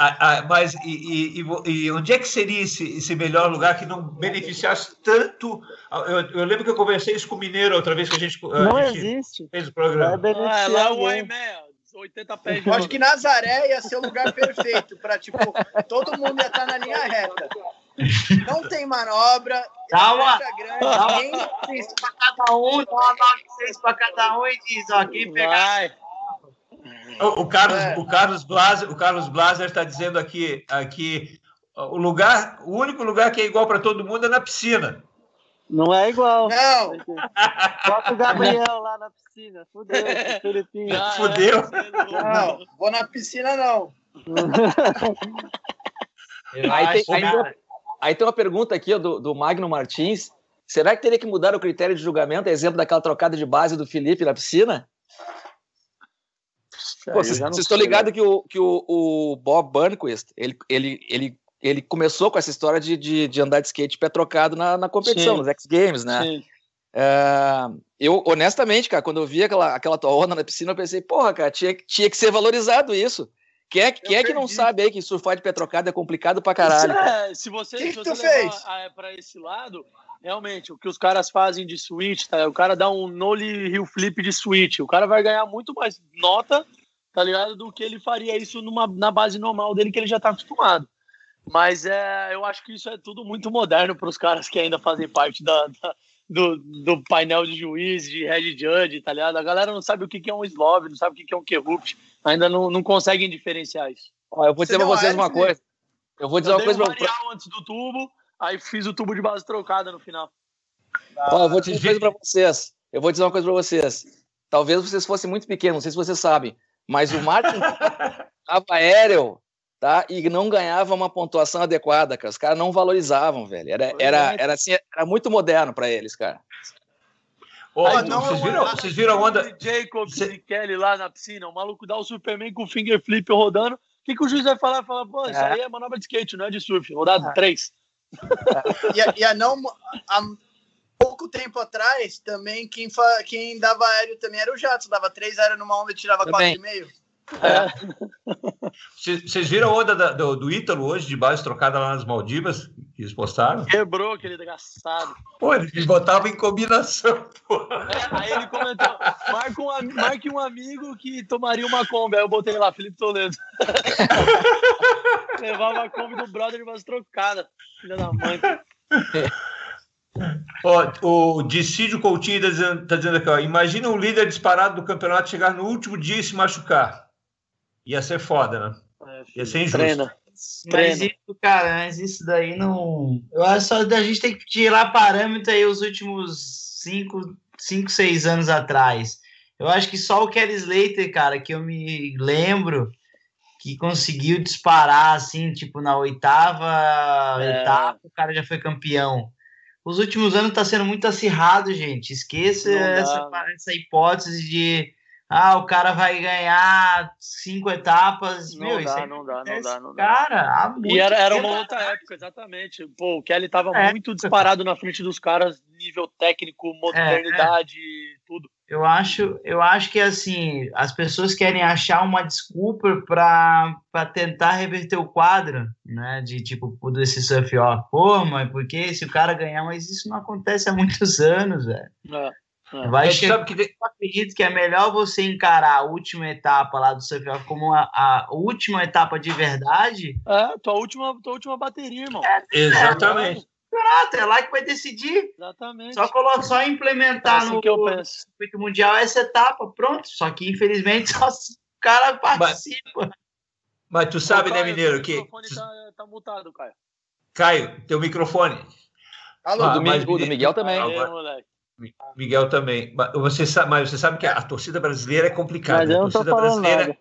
mas e, e, e, onde é que seria esse, esse melhor lugar que não beneficiasse tanto? Eu, eu, lembro que eu conversei isso com o Mineiro outra vez que a gente, não a gente existe. fez o programa. Ah, é lá o Aimé, 80 pés. Eu acho que Nazaré ia ser o lugar perfeito para tipo todo mundo ia estar na linha reta. Não tem manobra. Calma. Grande. Ninguém... para cada um, dá uma 9 para cada um e diz, ó, quem pegar. Vai. O, Carlos, é. o Carlos Blaser, o Carlos Blaser está dizendo aqui, aqui o lugar, o único lugar que é igual para todo mundo é na piscina. Não é igual. Não. Bota o Gabriel lá na piscina. Fudeu, Felipinho. Ah, Fudeu. Não, vou na piscina não. aí, tem, aí, aí, tem, uma pergunta aqui ó, do, do Magno Martins. Será que teria que mudar o critério de julgamento? Exemplo daquela trocada de base do Felipe na piscina? Pô, vocês, estão ligados que, o, que o, o Bob Burnquist, ele, ele, ele, ele começou com essa história de, de, de andar de skate pé trocado na, na competição, Sim. nos X Games, né? Sim. É, eu, honestamente, cara, quando eu vi aquela, aquela tua onda na piscina, eu pensei, porra, cara, tinha, tinha que ser valorizado isso. Quem é, quem é que não sabe aí que surfar de pé trocado é complicado pra caralho? É, se você, que se você levar pra esse lado, realmente, o que os caras fazem de switch, tá? O cara dá um nollie heel flip de switch, o cara vai ganhar muito mais nota tá ligado? Do que ele faria isso numa, na base normal dele, que ele já tá acostumado. Mas é, eu acho que isso é tudo muito moderno para os caras que ainda fazem parte da, da, do, do painel de juiz, de head judge, tá ligado? A galera não sabe o que, que é um slove, não sabe o que, que é um kerupt, ainda não, não conseguem diferenciar isso. Ó, eu vou dizer para vocês uma coisa. Eu vou dizer eu uma coisa para vocês. antes do tubo, aí fiz o tubo de base trocada no final. Ó, eu vou dizer uma coisa para vocês. Eu vou dizer uma coisa para vocês. Talvez vocês fossem muito pequenos, não sei se vocês sabem. Mas o Martin estava aéreo, tá? E não ganhava uma pontuação adequada, cara. Os caras não valorizavam, velho. Era, era, é. era, assim, era muito moderno para eles, cara. Oh, Aí, não, vocês, viram, vocês viram a onda? Jacob Cê... Kelly lá na piscina, o maluco dá o Superman com o finger flip rodando. O que, que o juiz vai falar? Fala, pô, isso é. aí é manobra de skate, não é de surf. Rodado é. três. e, a, e a não. A, pouco tempo atrás, também quem, fa... quem dava aéreo também era o Jato. Dava três aéreos numa onda e tirava quatro e meio. É. Vocês viram a onda do, do Ítalo hoje, de base trocada lá nas Maldivas, que eles postaram? Quebrou aquele desgraçado. Pô, ele botava em combinação, pô. É, aí ele comentou: marque um, marque um amigo que tomaria uma Kombi. Aí eu botei lá, Felipe Toledo. Levava a Kombi do brother de base trocada. Filha da mãe. Ó, o Dissídio Coutinho está dizendo, tá dizendo aqui, ó, imagina um líder disparado do campeonato chegar no último dia e se machucar. Ia ser foda, né? Ia ser injusto. Treina. Mas isso, cara, mas isso daí não. Eu acho só a gente tem que tirar parâmetro aí os últimos 5, 5, 6 anos atrás. Eu acho que só o Kelly Slater, cara, que eu me lembro, que conseguiu disparar assim, tipo, na oitava é. etapa, o cara já foi campeão os últimos anos está sendo muito acirrado, gente. Esqueça essa, essa, hipótese de ah, o cara vai ganhar cinco etapas. Não Meu, dá, não dá, não dá, não dá. Cara, e era, era uma outra época, exatamente. Pô, o Kelly estava é. muito disparado na frente dos caras, nível técnico, modernidade, é, é. tudo. Eu acho, eu acho que assim, as pessoas querem achar uma desculpa para tentar reverter o quadro, né? De tipo, desse surf off. Pô, mas porque se o cara ganhar, mas isso não acontece há muitos anos, velho. É, é. Vai chegar, que eu acredito que é melhor você encarar a última etapa lá do surf off como a, a última etapa de verdade. É, tua última, tua última bateria, irmão. É, Exatamente campeonato, é lá que vai decidir. Exatamente. Só, coloca, só implementar é no circuito mundial essa etapa, pronto. Só que, infelizmente, só o cara participa. Mas, mas tu sabe, né, Mineiro, que... O microfone tá, tá mutado, Caio. Caio, teu microfone. Alô, ah, do, mas, do Miguel também. Agora, moleque. Miguel também. Você sabe, mas você sabe que a torcida brasileira é complicada. Mas eu não a torcida brasileira,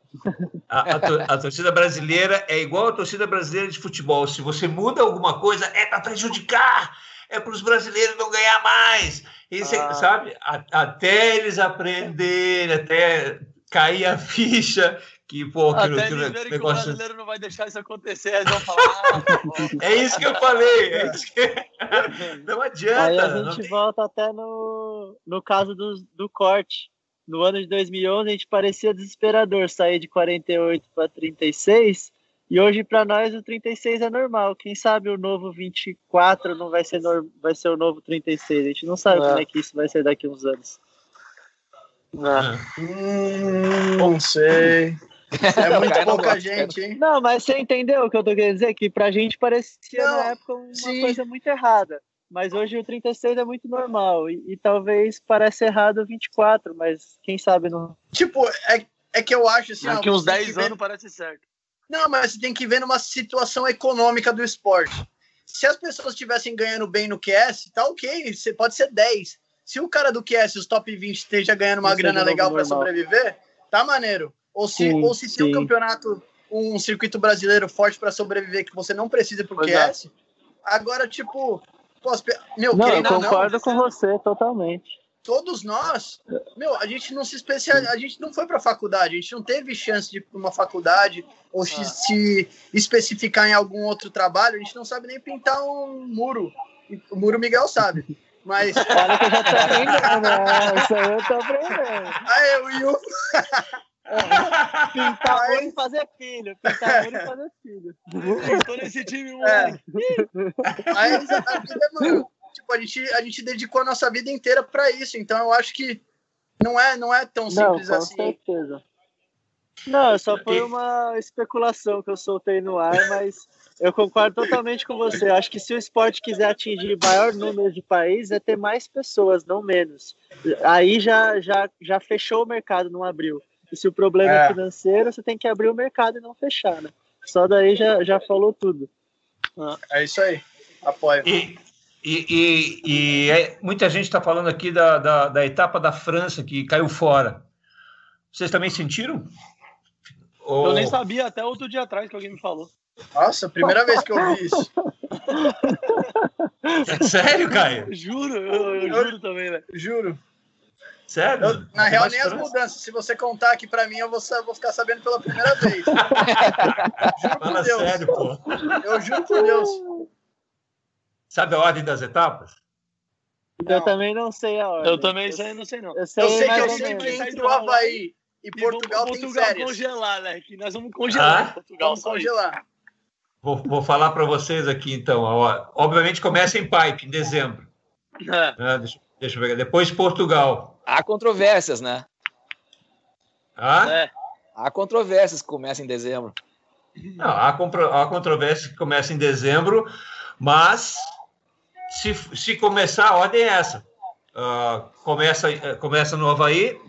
a, a, a, torcida brasileira é igual a torcida brasileira de futebol. Se você muda alguma coisa, é para prejudicar, é para os brasileiros não ganhar mais. E ah. sabe? até eles aprenderem, até cair a ficha que, pô, que, Até que, eles verem que o brasileiro não vai deixar isso acontecer, eles vão falar. "Ah, tá bom." É isso que eu falei. É isso que... Não adianta. Aí a não gente tem- volta até no, no caso do, do corte. No ano de 2011, a gente parecia desesperador sair de 48 para 36. E hoje, para nós, o 36 é normal. Quem sabe o novo 24 não vai ser, nor- vai ser o novo 36. A gente não sabe É. como é que isso vai ser daqui a uns anos. É. Hum, não sei. É muito pouca gosta, gente, hein? Não, mas você entendeu o que eu tô querendo dizer? Que pra gente parecia Não, na época uma sim. coisa muito errada. Mas hoje o 36 é muito normal. E, e talvez pareça errado o 24, mas quem sabe não. Tipo, é, é que eu acho assim. Daqui uns você tem 10 que ver- anos parece certo. Não, mas você tem que ver numa situação econômica do esporte. Se as pessoas estivessem ganhando bem no QS, tá ok, você pode ser 10. Se o cara do QS, os top 20, esteja ganhando uma Isso é grana novo legal para sobreviver, tá maneiro. Ou se, Sim, ou se tem um campeonato, um circuito brasileiro forte para sobreviver que você não precisa pro Pois é. QS. Agora, tipo, pô, pe- meu, Não, eu ou não, concordo com você totalmente. todos nós, meu, a gente não se especializa, a gente não foi para faculdade, a gente não teve chance de ir para uma faculdade ou se, se especificar em algum outro trabalho, a gente não sabe nem pintar um muro. O muro Miguel sabe. Mas Olha que eu já tô aprendendo, né? Isso aí eu tô aprendendo. aí o Yu, Pintar muro e fazer filho. Pintar muro e fazer filho. Tô nesse time, É. moleque. aí a vida, mano, tipo, a gente a gente dedicou a nossa vida inteira para isso, então eu acho que não é não é tão Não, simples com assim. certeza. Não, só foi uma especulação que eu soltei no ar, mas eu concordo totalmente com você. Acho que se o esporte quiser atingir maior número de países, é ter mais pessoas, não menos. Aí já, já, já fechou o mercado, não abriu. E se o problema é, É. financeiro, você tem que abrir o mercado e não fechar, né? Só daí já, já falou tudo. É isso aí. Apoio. E, e, e, e é- muita gente está falando aqui da, da, da etapa da França que caiu fora. Vocês também sentiram? Ou- Eu nem sabia até outro dia atrás que alguém me falou. Nossa, primeira vez que eu vi isso. É sério, Caio? Juro, eu, eu juro também, velho. Juro. Sério? Eu, na real, nem as mudanças. Se você contar aqui pra mim, eu vou, sa- vou ficar sabendo pela primeira vez. juro Fala por Deus. sério, pô. Eu juro por Deus. Sabe a ordem das etapas? Eu Não. também não sei a ordem. Eu também isso aí não sei, não. Eu sei, Eu sei que eu sei menos. entre o Havaí e Portugal e tem Portugal férias. congelar, né? Que nós vamos congelar Ah? Portugal. Vamos congelar. Vou, vou falar para vocês aqui, então. Obviamente começa em Pipe, em dezembro. É. né? Deixa, deixa eu ver. Depois Portugal. Há controvérsias, né? Ah? É. Há controvérsias que começam em dezembro. Não, há, há controvérsia que começa em dezembro, mas se, se começar, a ordem é essa. Ah, começa, eh, começa no Havaí,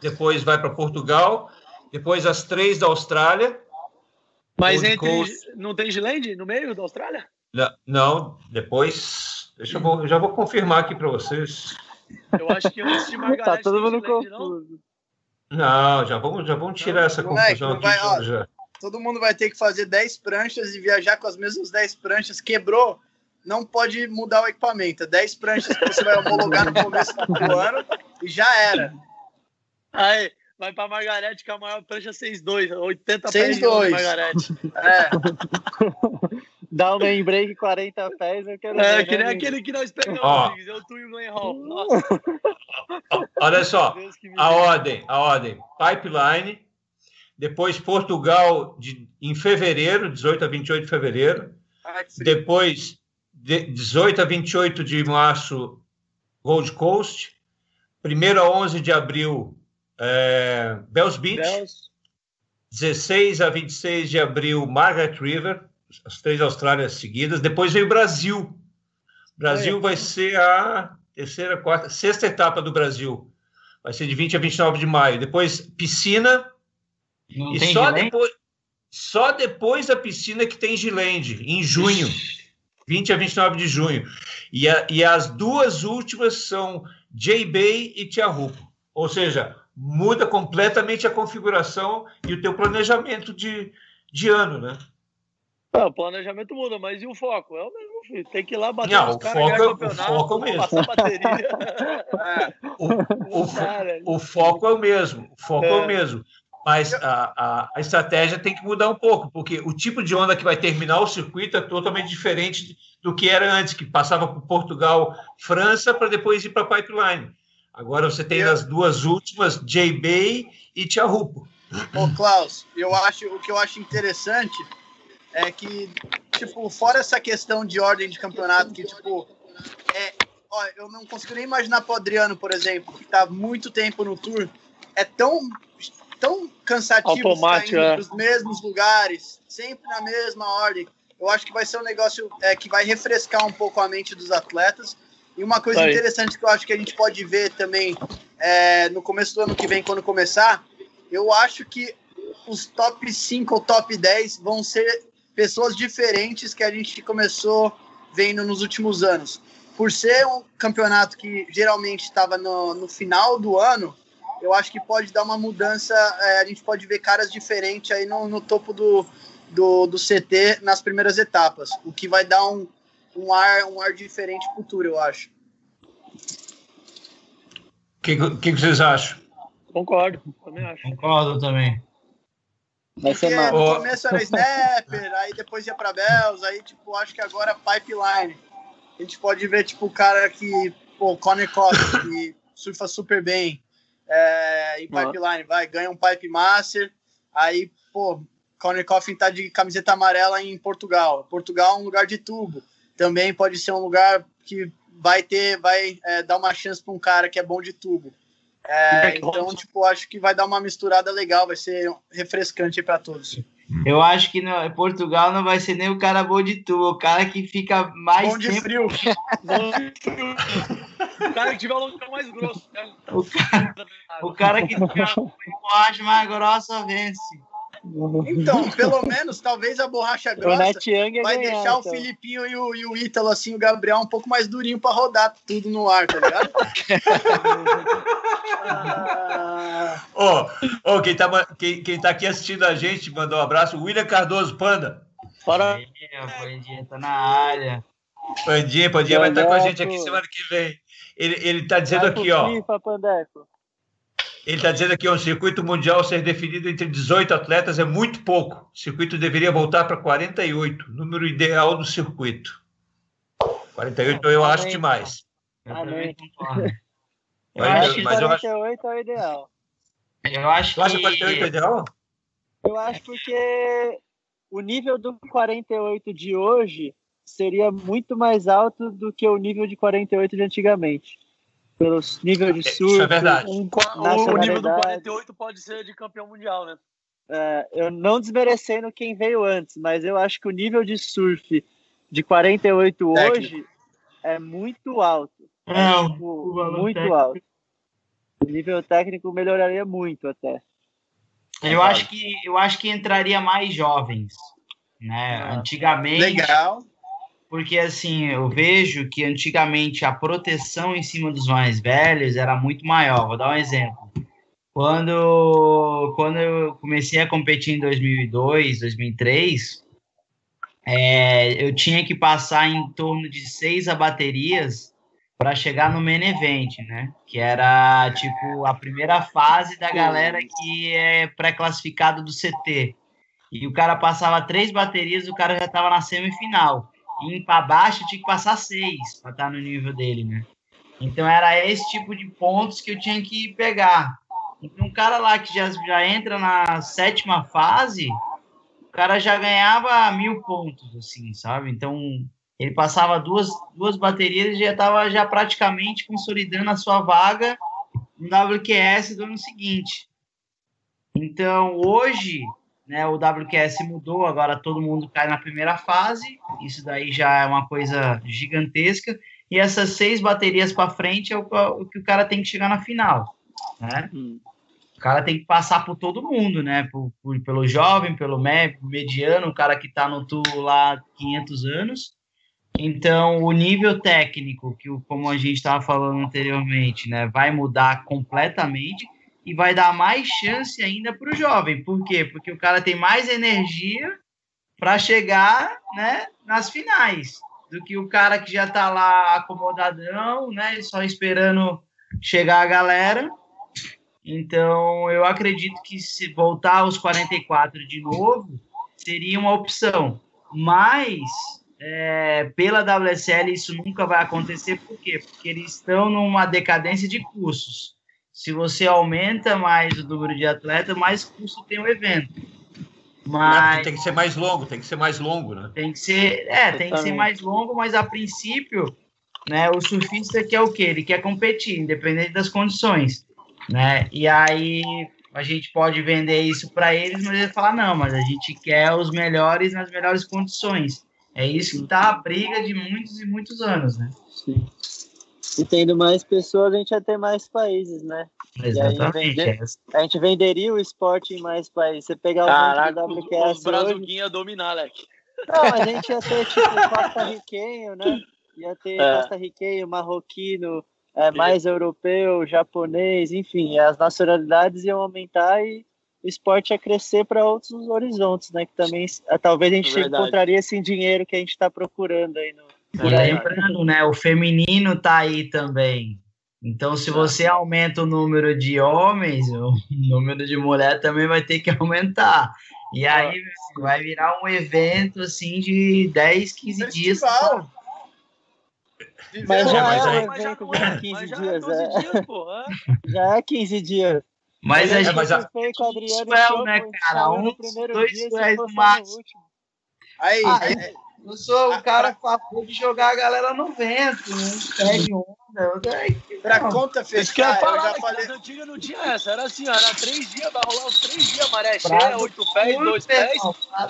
depois vai para Portugal, depois as três da Austrália. Mas Gold entre. Coast. Não tem Gilende no meio da Austrália? Não, não, depois. Deixa eu, vou- já vou confirmar aqui para vocês. Eu acho que antes de Margarete Tá todo mundo não? confuso. Não, já vamos, já vamos tirar essa Moleque, confusão não aqui. vai, ó. já. Todo mundo vai ter que fazer 10 pranchas e viajar com as mesmas 10 pranchas. Quebrou, não pode mudar o equipamento. 10 pranchas que você vai homologar no começo do ano e já era. Aí, vai pra Margarete com a maior prancha 6'2", 80 pés de 6'2". onda, Margarete. É, Dá um main break 40 pés, eu quero É, ver, que nem né, aquele que nós pegamos, Ó. Rodrigues, eu, tu e o Glenn Hall. Nossa, Ó, Olha só, a ordem, a ordem. Pipeline, depois Portugal de, em fevereiro, 18 a 28 de fevereiro. Frio. Depois, de 18 a 28 de março, Gold Coast. 1 a 11 de abril, é, Bells Beach. Deus. 16 a 26 de abril, Margaret River. As três Austrálias seguidas. Depois veio o Brasil. Brasil vai ser a terceira, quarta, sexta etapa do Brasil. Vai ser de 20 a 29 de maio. Depois, piscina. Não e tem só depois, só depois da piscina que tem Gilende, em junho. 20 a 29 de junho. E, a- e as duas últimas são J-Bay e Tiahupo. Ou seja, muda completamente a configuração e o teu planejamento de, de ano, né? Não, o planejamento muda, mas e o foco? É o mesmo, filho. Tem que ir lá bater Não, nos o caras, foco ganhar é- o campeonato, foco é o mesmo. passar bateria. É, O, o, Cara, o foco é o mesmo. O foco é, É. o mesmo. Mas a, a, a, estratégia tem que mudar um pouco, porque o tipo de onda que vai terminar o circuito é totalmente diferente do que era antes, que passava por Portugal, França, para depois ir para Pipeline. Agora você tem as duas últimas, J-Bay e Tiahupo. Ô, Klaus, eu acho, o que eu acho interessante é que, tipo, fora essa questão de ordem de campeonato, que, tipo, é, ó, eu não consigo nem imaginar pro Adriano, por exemplo, que tá muito tempo no Tour, é tão tão cansativo Automático, estar é. indo mesmos lugares, sempre na mesma ordem. Eu acho que vai ser um negócio é, que vai refrescar um pouco a mente dos atletas. E uma coisa Aí. interessante que eu acho que a gente pode ver também é, no começo do ano que vem, quando começar, eu acho que os top 5 ou top 10 vão ser pessoas diferentes que a gente começou vendo nos últimos anos. Por ser um campeonato que geralmente estava no, no final do ano, eu acho que pode dar uma mudança. é, a gente pode ver caras diferentes aí no, no topo do, do, do CT nas primeiras etapas, o que vai dar um, um, ar, um ar diferente Tour, eu acho. O que, que, que vocês acham? Concordo, também acho. Concordo também. Vai Porque ser mal. no começo era Snapper, aí depois ia pra Bells, aí tipo, acho que agora Pipeline. A gente pode ver, tipo, o cara que, pô, Conor Costa, que surfa super bem é, em. Pipeline, vai, ganha um Pipe Master, aí, pô, Conor Coffin tá de camiseta amarela em Portugal. Portugal é um lugar de tubo. Também pode ser um lugar que vai ter, vai é, dar uma chance para um cara que é bom de tubo. É, então, tipo, acho que vai dar uma misturada legal, vai ser refrescante para todos. Eu acho que no, Portugal não vai ser nem o cara bom de tubo, o cara que fica mais Bom de tempo. frio. O cara que tiver o longão mais grosso. né? O cara, o cara que tem a mais grossa vence. Então, pelo menos, talvez a borracha O grossa ia vai ganhar, deixar o então. Filipinho e o, e o Ítalo, assim, o Gabriel, um pouco mais durinho para rodar tudo no ar, tá ligado? Ah, Ó, ó, quem, tá, quem, quem tá aqui assistindo a gente, mandou um abraço, William Cardoso, Panda. Para É, o Bandinha tá na área. Pandinha, Pandinha vai estar com a gente aqui semana que vem. Ele, ele tá dizendo aqui, ó. FIFA, Pandeco. Ele está dizendo aqui, ó, um circuito mundial ser definido entre 18 atletas é muito pouco. O circuito deveria voltar para 48, número ideal do circuito. 48 eu acho demais. Eu Amém. acho, que- mas eu acho- 48 é o ideal. eu acho Tu acha que 48 ideal? Eu acho porque o nível do 48 de hoje seria muito mais alto do que o nível de 48 de antigamente. Pelo nível de Isso surf. é verdade. um, o nível do Nacionalidade. 48 pode ser de campeão mundial, né? é, eu não desmerecendo quem veio antes, mas eu acho que o nível de surf de 48 Técnico. hoje é muito alto. É, o- Tipo, muito técnico. alto. O nível técnico melhoraria muito até. eu acho que eu acho que entraria mais jovens, né? Ah. Antigamente, legal. Porque assim, eu vejo que antigamente a proteção em cima dos mais velhos era muito maior. Vou dar um exemplo. Quando, quando eu comecei a competir em 2002, 2003, é, eu tinha que passar em torno de seis abaterias para chegar no main event, né? Que era tipo a primeira fase da galera que é pré-classificado do CT. E o cara passava três baterias, o cara já estava na semifinal. E para baixo tinha que passar seis para estar no nível dele, né? Então era esse tipo de pontos que eu tinha que pegar. Então um cara lá que já, já entra na sétima fase, o cara já ganhava mil pontos, assim, sabe? Então ele passava duas, duas baterias e já estava já praticamente consolidando a sua vaga no WQS do ano seguinte. Então hoje, né, o WQS mudou, agora todo mundo cai na primeira fase, isso daí já é uma coisa gigantesca, e essas seis baterias para frente é o, o que o cara tem que chegar na final, né? Hum. O cara tem que passar por todo mundo, né? Por, por- pelo jovem, pelo me- mediano, o cara que está no tour lá há 500 anos. Então, o nível técnico, que o- como a gente estava falando anteriormente, né, vai mudar completamente e vai dar mais chance ainda para o jovem. Por quê? Porque o cara tem mais energia para chegar né, nas finais do que o cara que já está lá acomodadão, né, só esperando chegar a galera. Então, eu acredito que se voltar aos 44 de novo, seria uma opção. Mas, é, pela WSL, isso nunca vai acontecer. Por quê? Porque eles estão numa decadência de custos. Se você aumenta mais o número de atletas, mais custo tem o evento. Mas tem que ser mais longo, tem que ser mais longo, né? Tem que ser, é, tem que ser mais longo, mas a princípio, né, o surfista quer o quê? Ele quer competir, independente das condições, né? E aí a gente pode vender isso para eles, mas eles falar não, mas a gente quer os melhores nas melhores condições. É isso que tá a briga de muitos e muitos anos, né? Sim. E tendo mais pessoas, a gente ia ter mais países, né? Exatamente. Vender, a gente venderia o esporte em mais países. Você pegar Caraca, o WQS. Os brazuquinhos ia dominar, Leque. Não, mas a gente ia ter tipo costa-riquenho, né? Ia ter é. costa-riquenho, marroquino, é, mais europeu, japonês, enfim, as nacionalidades iam aumentar e o esporte ia crescer para outros horizontes, né? Que também talvez a gente Verdade. encontraria esse dinheiro que a gente está procurando aí no. E lembrando, né? O feminino tá aí também. Então, se você aumenta o número de homens, o número de mulher também vai ter que aumentar. E aí vai virar um evento assim de 10, 15 dias. Mas já é um evento de 15 dias, é. Já é 15 dias. Mas a gente já fez com o Adriano, né, cara? Um, dois, três no máximo. Aí, aí, eu sou o cara favor de jogar a galera no vento, né? pede onda. Pra conta fechar, eu, falar, eu já falei. antiga não tinha essa, era assim, era três dias, vai rolar os três dias, maré cheia, oito pés, dois pés.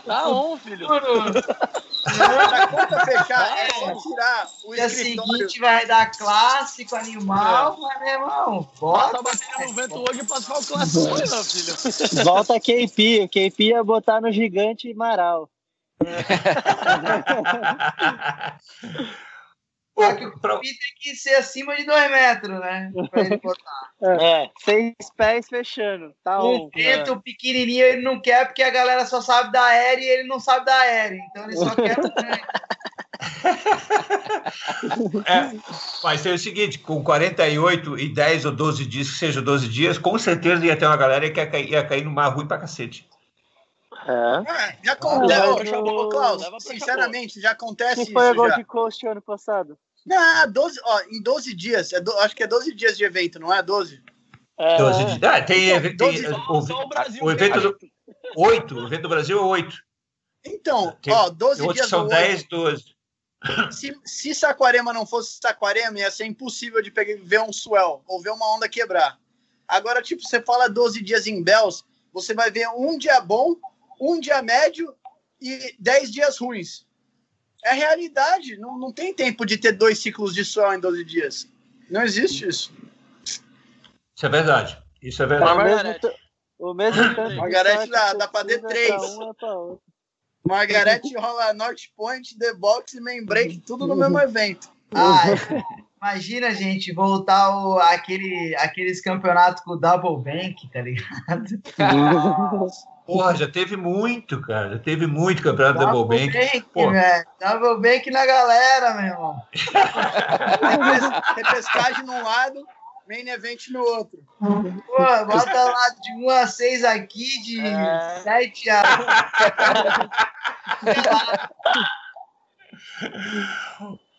Tá on, filho. pra conta fechar, é só tirar o Dia seguinte vai dar clássico, animal, é. mas, meu irmão, bota. A no vento hoje pra passar o clássico, meu filho. Volta a KP, o KP ia botar no gigante Maral. Só que o Pi tem que ser acima de dois metros, né? Pra ele botar. É, seis pés fechando. Tá um vento né? pequenininho ele não quer porque a galera só sabe da aérea e ele não sabe da aérea. Então ele só quer o é, vai ser o seguinte: com 48 e 10 ou 12 dias, que seja 12 dias, com certeza ia ter uma galera que ia cair, ia cair no mar ruim pra cacete. É. já acontece. Ah, Klaus, sinceramente, já acontece Quem foi isso. Foi a Gold Coast ano passado? Não, 12, ó, em 12 dias. É do, acho que é 12 dias de evento, não é 12? É. 12 dias. Ah, tem, tem, tem o, o, Brasil, o evento do. 8, o evento do Brasil é 8. Então, tem, ó, 12 tem dias. São 10, 12. Se, se Saquarema não fosse Saquarema, ia ser impossível de pegar, ver um swell ou ver uma onda quebrar. Agora, tipo, você fala 12 dias em Bells, você vai ver um dia bom um dia médio e dez dias ruins. É realidade. Não, não tem tempo de ter dois ciclos de sol em 12 dias. Não existe isso. Isso é verdade. Isso é verdade. Margarete. O mesmo tanto Margarete dá, dá para D3. Um Margarete rola North Point, The Box e Main Break, tudo no mesmo evento. Ah, imagina, gente, voltar o, aquele, aqueles campeonatos com o Double Bank, tá ligado? Porra, já teve muito, cara. Já teve muito campeonato Double, Double Bank. Bank velho. Double Bank na galera, meu irmão. Repescagem num lado, main event no outro. Pô, bota lá de 1 a 6 aqui, de é. 7 a.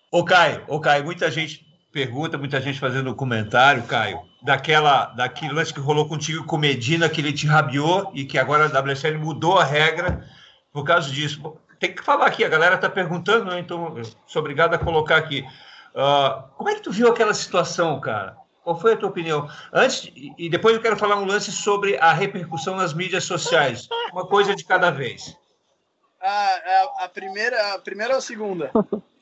ô, Caio, ô, Caio, muita gente pergunta, muita gente fazendo comentário, Caio, daquela, daquele lance que rolou contigo com Medina, que ele te rabiou e que agora a WSL mudou a regra por causa disso. Tem que falar aqui, a galera está perguntando, né? então sou obrigado a colocar aqui. Uh, como é que tu viu aquela situação, cara? Qual foi a tua opinião? Antes, e depois eu quero falar um lance sobre a repercussão nas mídias sociais. Uma coisa de cada vez. A, a, a primeira, a primeira ou a segunda?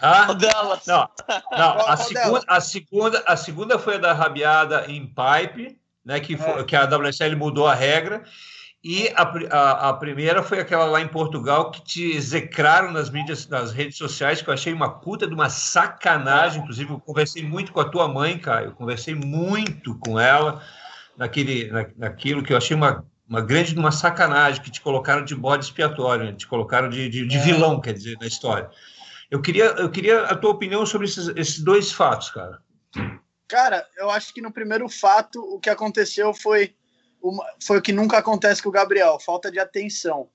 Ah, delas. Não, não a, segunda, a, segunda, a segunda foi a da rabiada em pipe, né, que, foi, é. que a WSL mudou a regra. E a, a, a, primeira foi aquela lá em Portugal que te execraram nas mídias, nas redes sociais, que eu achei uma puta de uma sacanagem. Inclusive, eu conversei muito com a tua mãe, Caio. Eu conversei muito com ela naquele, na, naquilo que eu achei uma, uma grande de uma sacanagem, que te colocaram de bode expiatório, né? te colocaram de, de, de é. vilão, quer dizer, na história. Eu queria, eu queria a tua opinião sobre esses, esses dois fatos, cara. Cara, eu acho que no primeiro fato o que aconteceu foi uma, foi o que nunca acontece com o Gabriel, falta de atenção.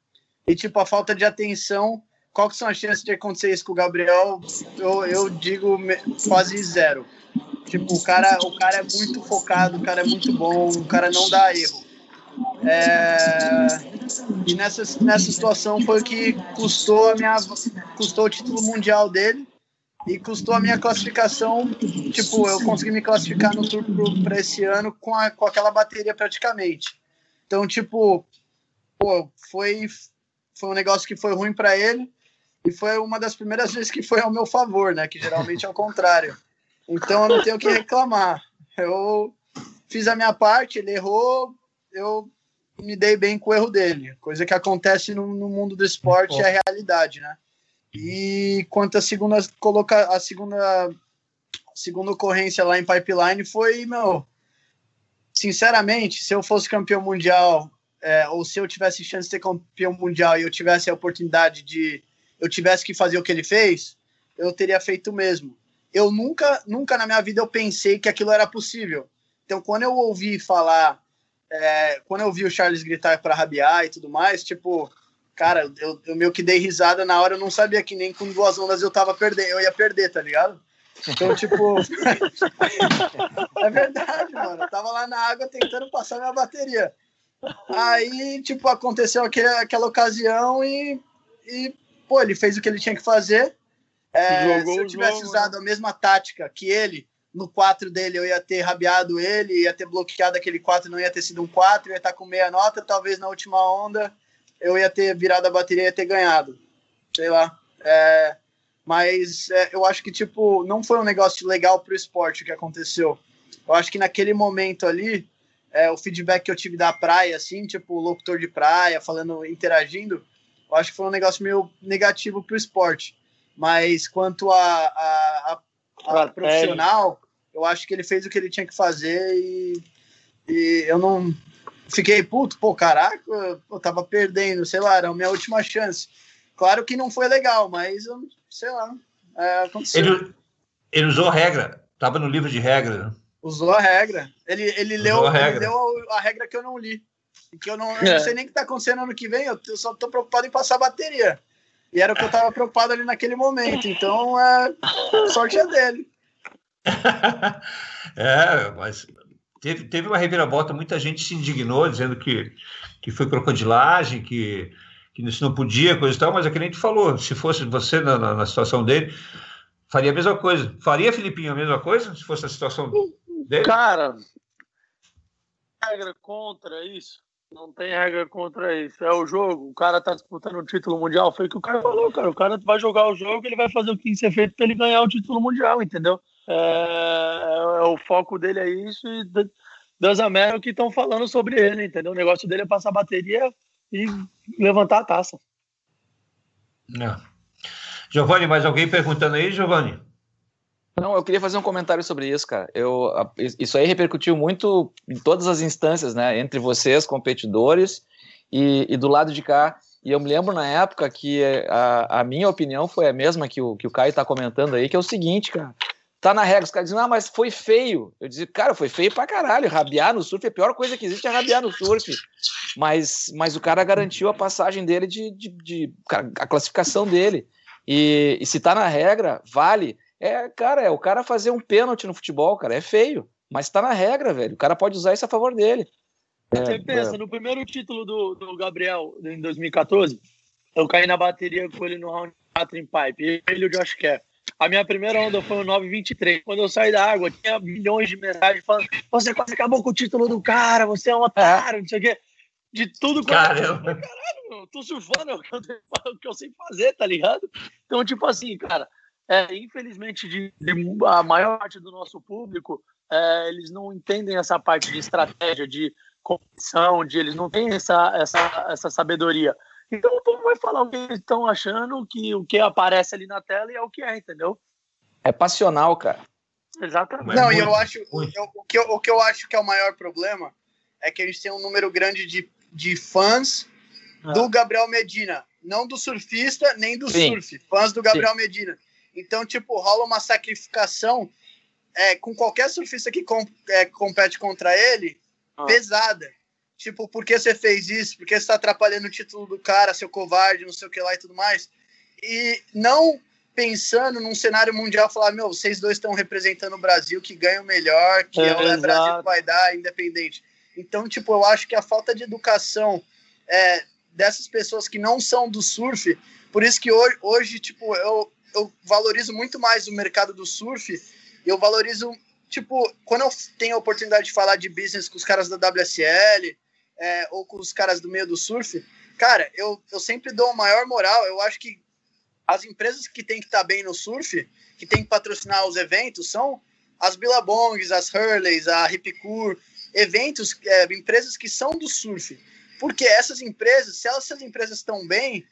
E tipo, a falta de atenção, qual que são as chances de acontecer isso com o Gabriel? Eu, eu digo quase zero. Tipo, o cara, o cara é muito focado, o cara é muito bom, o cara não dá erro. É... E nessa, nessa situação foi o que custou a minha custou o título mundial dele e custou a minha classificação. Tipo, eu consegui me classificar no Tour para esse ano com, a, com aquela bateria praticamente. Então, tipo, pô, foi, foi um negócio que foi ruim para ele e foi uma das primeiras vezes que foi ao meu favor, né? Que geralmente é o contrário. Então, eu não tenho o que reclamar. Eu fiz a minha parte, ele errou, eu me dei bem com o erro dele. Coisa que acontece no, no mundo do esporte é a realidade, né? E quanto à segunda coloca a segunda a segunda ocorrência lá em pipeline foi, meu, sinceramente, se eu fosse campeão mundial é, ou se eu tivesse chance de ser campeão mundial e eu tivesse a oportunidade de eu tivesse que fazer o que ele fez, eu teria feito o mesmo. Eu nunca, nunca na minha vida eu pensei que aquilo era possível. Então, quando eu ouvi falar, é, quando eu vi o Charles gritar para rabiar e tudo mais, tipo, cara, eu, eu meio que dei risada na hora, eu não sabia que nem com duas ondas eu tava perdendo, eu ia perder, tá ligado? Então, tipo. é verdade, mano. Eu tava lá na água tentando passar minha bateria. Aí, tipo, aconteceu aquele, aquela ocasião e, e, pô, ele fez o que ele tinha que fazer. É, se eu tivesse jogo, usado né? a mesma tática que ele, no 4 dele eu ia ter rabiado ele, ia ter bloqueado aquele 4, não ia ter sido um 4, ia estar com meia nota, talvez na última onda eu ia ter virado a bateria e ia ter ganhado. Sei lá. É, mas é, eu acho que, tipo, não foi um negócio legal pro esporte que aconteceu. Eu acho que naquele momento ali, é, o feedback que eu tive da praia, assim, tipo, o locutor de praia, falando, interagindo, eu acho que foi um negócio meio negativo pro esporte. Mas quanto a, a, a, a profissional, eu acho que ele fez o que ele tinha que fazer e, e eu não, fiquei puto, pô, caraca, eu tava perdendo, sei lá, era a minha última chance. Claro que não foi legal, mas eu, sei lá, é, aconteceu. Ele, ele usou a regra, tava no livro de regra. Usou a regra. Ele, ele, leu, a regra. ele leu a, a, regra que eu não li. Que eu não, é. eu não sei nem o que tá acontecendo ano que vem, eu, eu só tô preocupado em passar a bateria. E era o que eu tava preocupado ali naquele momento. Então, é, sorte é dele. é, mas teve, teve uma reviravolta, muita gente se indignou, dizendo que, que foi crocodilagem, que, que isso não podia, coisa e tal, mas é que nem tu falou, se fosse você na, na, na situação dele, faria a mesma coisa. Faria, Filipinho, a mesma coisa, se fosse a situação dele? Cara, regra contra isso. Não tem regra contra isso. É o jogo. O cara tá disputando o título mundial. Foi o que o cara falou, cara. O cara vai jogar o jogo, ele vai fazer o que tem que ser feito para ele ganhar o título mundial, entendeu? É, é, é, o foco dele é isso e Deus América que estão falando sobre ele, entendeu? O negócio dele é passar bateria e levantar a taça. Não. Giovanni, mais alguém perguntando aí, Giovanni? Não, eu queria fazer um comentário sobre isso, cara. Eu, isso aí repercutiu muito em todas as instâncias, né? Entre vocês, competidores, e, e do lado de cá. E eu me lembro na época que a, a minha opinião foi a mesma que o, que o Caio está comentando aí, que é o seguinte, cara tá na regra. Os caras dizem, ah, mas foi feio. Eu dizia, cara, foi feio pra caralho. Rabiar no surf, a pior coisa que existe é rabiar no surf. Mas, mas o cara garantiu a passagem dele de, de, de a classificação dele. E, e, se tá na regra, vale. É, cara, é o cara fazer um pênalti no futebol, cara, é feio. Mas tá na regra, velho. O cara pode usar isso a favor dele. Você é, pensa, é... no primeiro título do, do Gabriel em 2014, eu caí na bateria com ele no round 4 em pipe. Ele e o Josh Kerr. A minha primeira onda foi o 923. Quando eu saí da água, tinha milhões de mensagens falando: você quase acabou com o título do cara, você é um otário, não sei o quê. De tudo Caramba. Caralho, meu, tô surfando, é eu, o que eu sei fazer, tá ligado? Então, tipo assim, cara, é, infelizmente, de, de, a maior parte do nosso público, é, eles não entendem essa parte de estratégia, de competição, de eles não têm essa, essa, essa sabedoria. Então o povo vai falar o que eles estão achando, que o que aparece ali na tela e é o que é, entendeu? É passional, cara. Exatamente. Não, e eu acho. Eu, o, que eu, o que eu acho que é o maior problema é que a gente tem um número grande de, de fãs ah. do Gabriel Medina. Não do surfista, nem do Sim. surf. Fãs do Gabriel Sim. Medina. Então, tipo, rola uma sacrificação é, com qualquer surfista que com, é, compete contra ele, ah. pesada. Tipo, por que você fez isso? Por que você tá atrapalhando o título do cara, seu covarde, não sei o que lá e tudo mais? E não pensando num cenário mundial, falar, meu, vocês dois estão representando o Brasil, que ganha o melhor, que é, é o Brasil que vai dar, independente. Então, tipo, eu acho que a falta de educação é, dessas pessoas que não são do surf, por isso que hoje, hoje tipo, eu, eu valorizo muito mais o mercado do surf, eu valorizo, tipo, quando eu tenho a oportunidade de falar de business com os caras da WSL, é, ou com os caras do meio do surf, cara, eu, eu sempre dou maior moral, eu acho que as empresas que tem que estar tá bem no surf, que tem que patrocinar os eventos, são as Billabongs, as Hurleys, a Ripcur, eventos, é, empresas que são do surf. Porque essas empresas, se elas, essas empresas estão bem,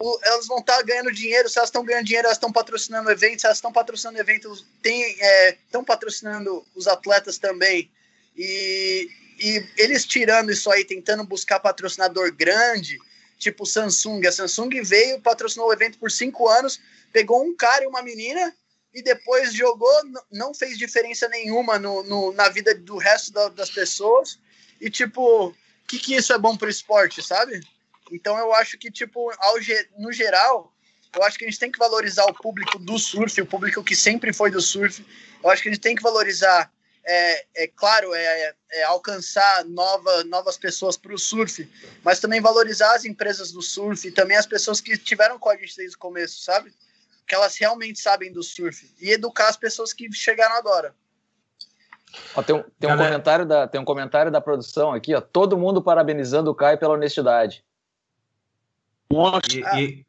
o, elas vão estar tá ganhando dinheiro. Se elas estão ganhando dinheiro, elas estão patrocinando eventos. Se elas estão patrocinando eventos, estão é, patrocinando os atletas também. E, e eles tirando isso aí, tentando buscar patrocinador grande, tipo Samsung. A Samsung veio, patrocinou o evento por cinco anos, pegou um cara e uma menina e depois jogou, não fez diferença nenhuma no, no na vida do resto da, das pessoas. E, tipo, o que, que isso é bom para o esporte, sabe? Então, eu acho que, tipo, ao, no geral, eu acho que a gente tem que valorizar o público do surf, o público que sempre foi do surf. Eu acho que a gente tem que valorizar é, é claro, é, é, alcançar nova, novas pessoas para o surf, mas também valorizar as empresas do surf e também as pessoas que tiveram com a gente desde o começo, sabe? Que elas realmente sabem do surf e educar as pessoas que chegaram agora. Ó, tem um, tem, um comentário da, tem um comentário da produção aqui, ó, todo mundo parabenizando o Caio pela honestidade. E, e,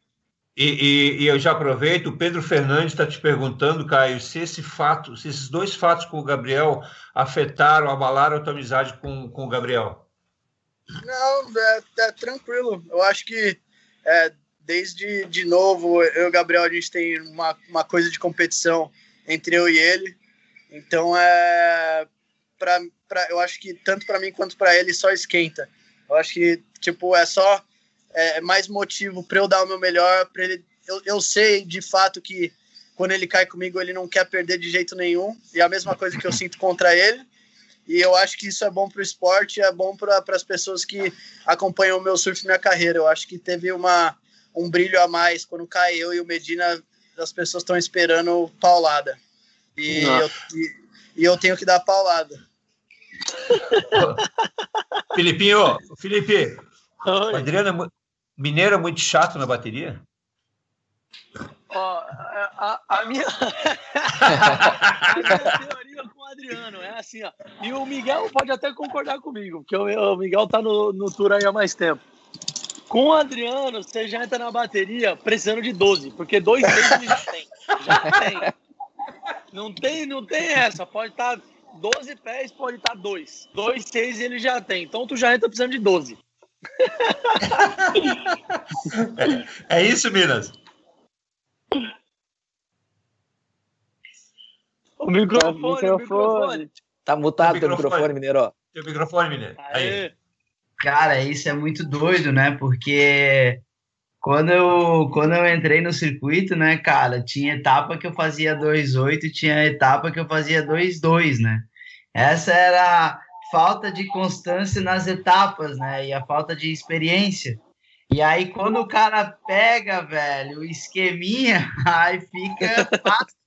e, e, e, eu já aproveito, o Pedro Fernandes está te perguntando, Caio, se esse fato, se esses dois fatos com o Gabriel afetaram, abalaram a tua amizade com, com o Gabriel. Não, é, é tranquilo. Eu acho que é, desde de novo, eu e o Gabriel, a gente tem uma, uma coisa de competição entre eu e ele. Então, é, pra, pra, eu acho que tanto para mim quanto para ele só esquenta. Eu acho que, tipo, é só é, é, mais motivo para eu dar o meu melhor. Para ele, eu, eu sei de fato que quando ele cai comigo ele não quer perder de jeito nenhum. E é a mesma coisa que eu sinto contra ele. E eu acho que isso é bom para o esporte, é bom para as pessoas que acompanham o meu surf e minha carreira. Eu acho que teve uma, um brilho a mais quando cai eu e o Medina, as pessoas estão esperando paulada. E eu, e, e eu tenho que dar paulada. Filipinho, Felipe, Oi. o Adriano, é Mineiro é muito chato na bateria? Ó, a, a, minha... a minha teoria com o Adriano é assim, ó. E o Miguel pode até concordar comigo, porque o, Miguel tá no, no tour aí há mais tempo. Com o Adriano, você já entra na bateria precisando de 12, porque dois ele já tem. Já tem. Não tem, não tem essa. Pode estar tá 12 pés, pode estar tá 2. 2, 6 ele já tem. Então tu já entra precisando de 12 é, é isso, Minas? O microfone, o microfone. O microfone. Tá mutado o teu microfone, Mineiro. Teu microfone, Mineiro. Aí. Cara, isso é muito doido, né? Porque quando eu, quando eu entrei no circuito, né, cara, tinha etapa que eu fazia 2,8 e tinha etapa que eu fazia 2,2, né? Essa era falta de constância nas etapas, né? E a falta de experiência. E aí, quando o cara pega, velho, o esqueminha, aí fica fácil.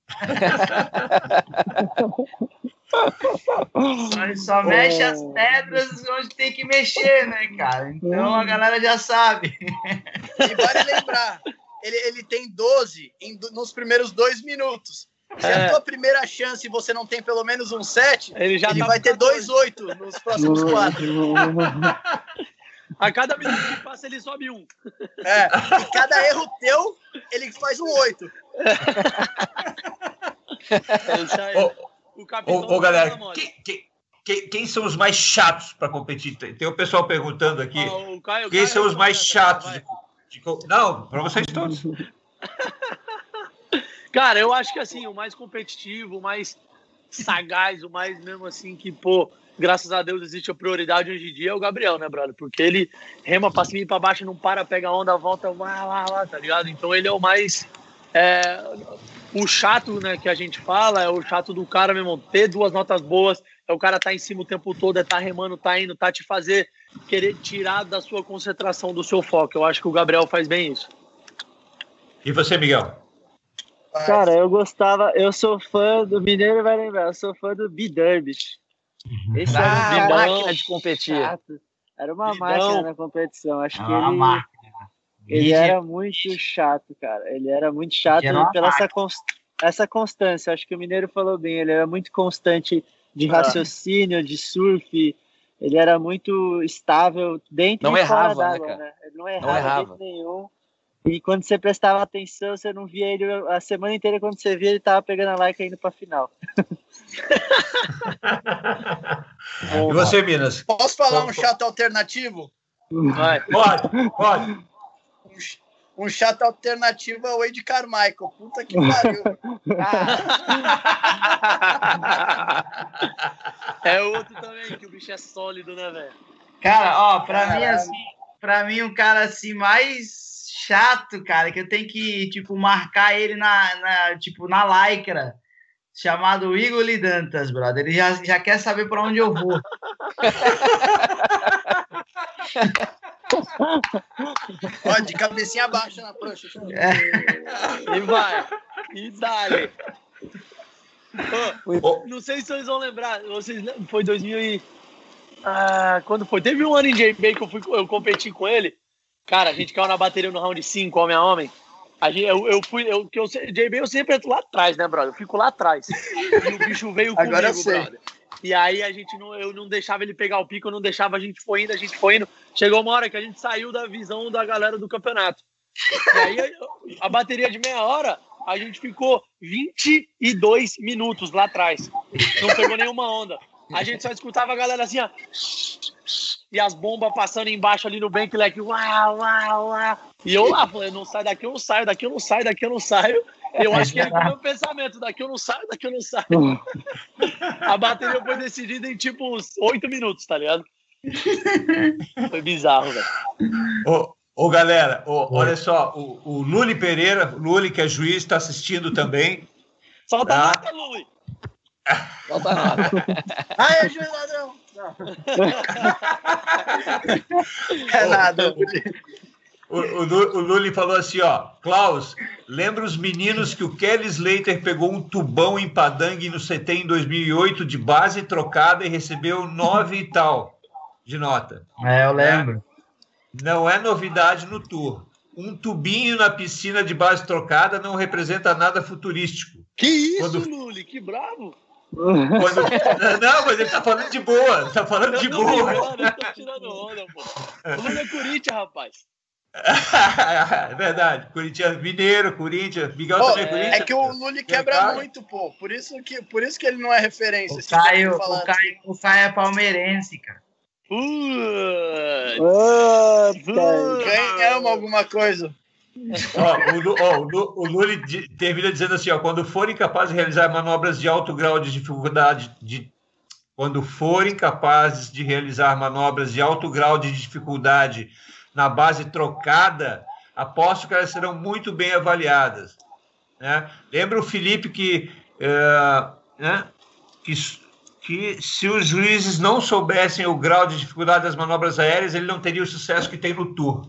Ele só mexe as pedras onde tem que mexer, né, cara? Então a galera já sabe. E vale lembrar, ele, ele tem 12 em, nos primeiros dois minutos. Se é. a tua primeira chance você não tem pelo menos um 7, ele, já ele tá vai ter 2-8 nos próximos quatro. A cada minuto que passa, ele sobe um. É, e cada erro teu, ele faz um 8. É ô, ô, ô, galera, quem, quem, quem, são os mais chatos para competir? Tem o pessoal perguntando aqui. Ah, Caio, quem Caio são os mais chatos? De, de, não, para vocês todos. Cara, eu acho que assim, o mais competitivo, o mais sagaz, o mais mesmo assim que, pô, graças a Deus existe a prioridade hoje em dia é o Gabriel, né, brother? Porque ele rema pra cima e pra baixo, não para, pega onda, volta, lá, lá, lá, tá ligado? Então ele é o mais. É... O chato, né, que a gente fala, é o chato do cara mesmo, ter duas notas boas, é o cara tá em cima o tempo todo, é tá remando, tá indo, tá te fazer querer tirar da sua concentração, do seu foco. Eu acho que o Gabriel faz bem isso. E você, Miguel? Cara, eu gostava, eu sou fã do Mineiro vai lembrar, eu sou fã do B-Derbish. Esse era Ah, uma bidão, máquina de competir. chato. Era uma Bidão. máquina na competição. Acho que Ah, uma ele, máquina. ele era muito chato, cara. Ele era muito chato Era uma pela essa, cons- essa constância. Acho que o Mineiro falou bem. Ele era muito constante de Ah. raciocínio, de surf. Ele era muito estável dentro Não e fora errava, né, d'água, cara? né? Ele não errava, errava. de jeito nenhum. E quando você prestava atenção, você não via ele a semana inteira. Quando você via, ele tava pegando a like indo pra final. E você, Minas? Posso falar um chato alternativo? Vai. Pode, pode. Um, um chato alternativo é o Wade Carmichael. Puta que pariu. é outro também, que o bicho é sólido, né, velho? Cara, ó, pra mim, Caralho. assim, pra mim, um cara assim mais chato, cara, que eu tenho que, tipo, marcar ele na, na tipo, na lycra, chamado Igor Lidantas, brother. Ele já, já quer saber pra onde eu vou. Ó, de cabecinha baixa na prancha. E vai. E dale. Ô, não sei se vocês vão lembrar. Vocês lembram? Foi 2000 e... Ah, quando foi? Teve um ano em JB que eu, fui, eu competi com ele. Cara, a gente caiu na bateria no round 5, homem a homem. A gente, eu, eu fui, eu, que eu, JB eu sempre entro lá atrás, né, brother? Eu fico lá atrás. E o bicho veio comigo, Agora eu sei. brother. E aí a gente não, eu não deixava ele pegar o pico, eu não deixava, a gente foi indo, a gente foi indo. Chegou uma hora que a gente saiu da visão da galera do campeonato. E aí a bateria de meia hora, a gente ficou 22 minutos lá atrás. Não pegou nenhuma onda. A gente só escutava a galera assim, ó. E as bombas passando embaixo ali no bank, leque, uau, uau, uau. E eu lá, falei, não sai daqui, eu não saio, daqui eu não saio, daqui eu não saio. Eu acho que ele com o meu pensamento, daqui eu não saio, daqui eu não saio. A bateria foi decidida em tipo uns 8 minutos, tá ligado? Foi bizarro, velho. ô, ô, galera, ô, olha só, o, o Luli Pereira, o Luli, que é juiz, está assistindo também. Solta Ah. a nota, Lui. Falta nada. É juiz ladrão. Não. É nada. O, o, o Luli falou assim, ó, Klaus, lembra os meninos que o Kelly Slater pegou um tubão em Padang no CT em 2008 de base trocada e recebeu nove e tal de nota. É, eu lembro. Não é novidade no tour. Um tubinho na piscina de base trocada não representa nada futurístico. Que isso, Quando- Luli? Que bravo. Quando- Não, mas ele tá falando de boa, tá falando de boa. brincando, eu tô tirando onda, pô. O Luli é Corinthians, rapaz. É verdade. Corinthians Mineiro, Corinthians, Miguel Pô, também é Corinthians. é que o Luli quebra muito, pô. Por isso que, por isso que ele não é referência. O esse cara Caio, o, Caio, o Caio é palmeirense, cara. Putz. Puta, Ganhamos alguma coisa. Ó, o, ó, o, Lu- o Lully termina dizendo assim: ó, quando forem capazes de realizar manobras de alto grau de dificuldade, de, quando forem capazes de realizar manobras de alto grau de dificuldade na base trocada, aposto que elas serão muito bem avaliadas. Né? Lembra o Felipe que, eh, né, que, que se os juízes não soubessem o grau de dificuldade das manobras aéreas, ele não teria o sucesso que tem no Tour.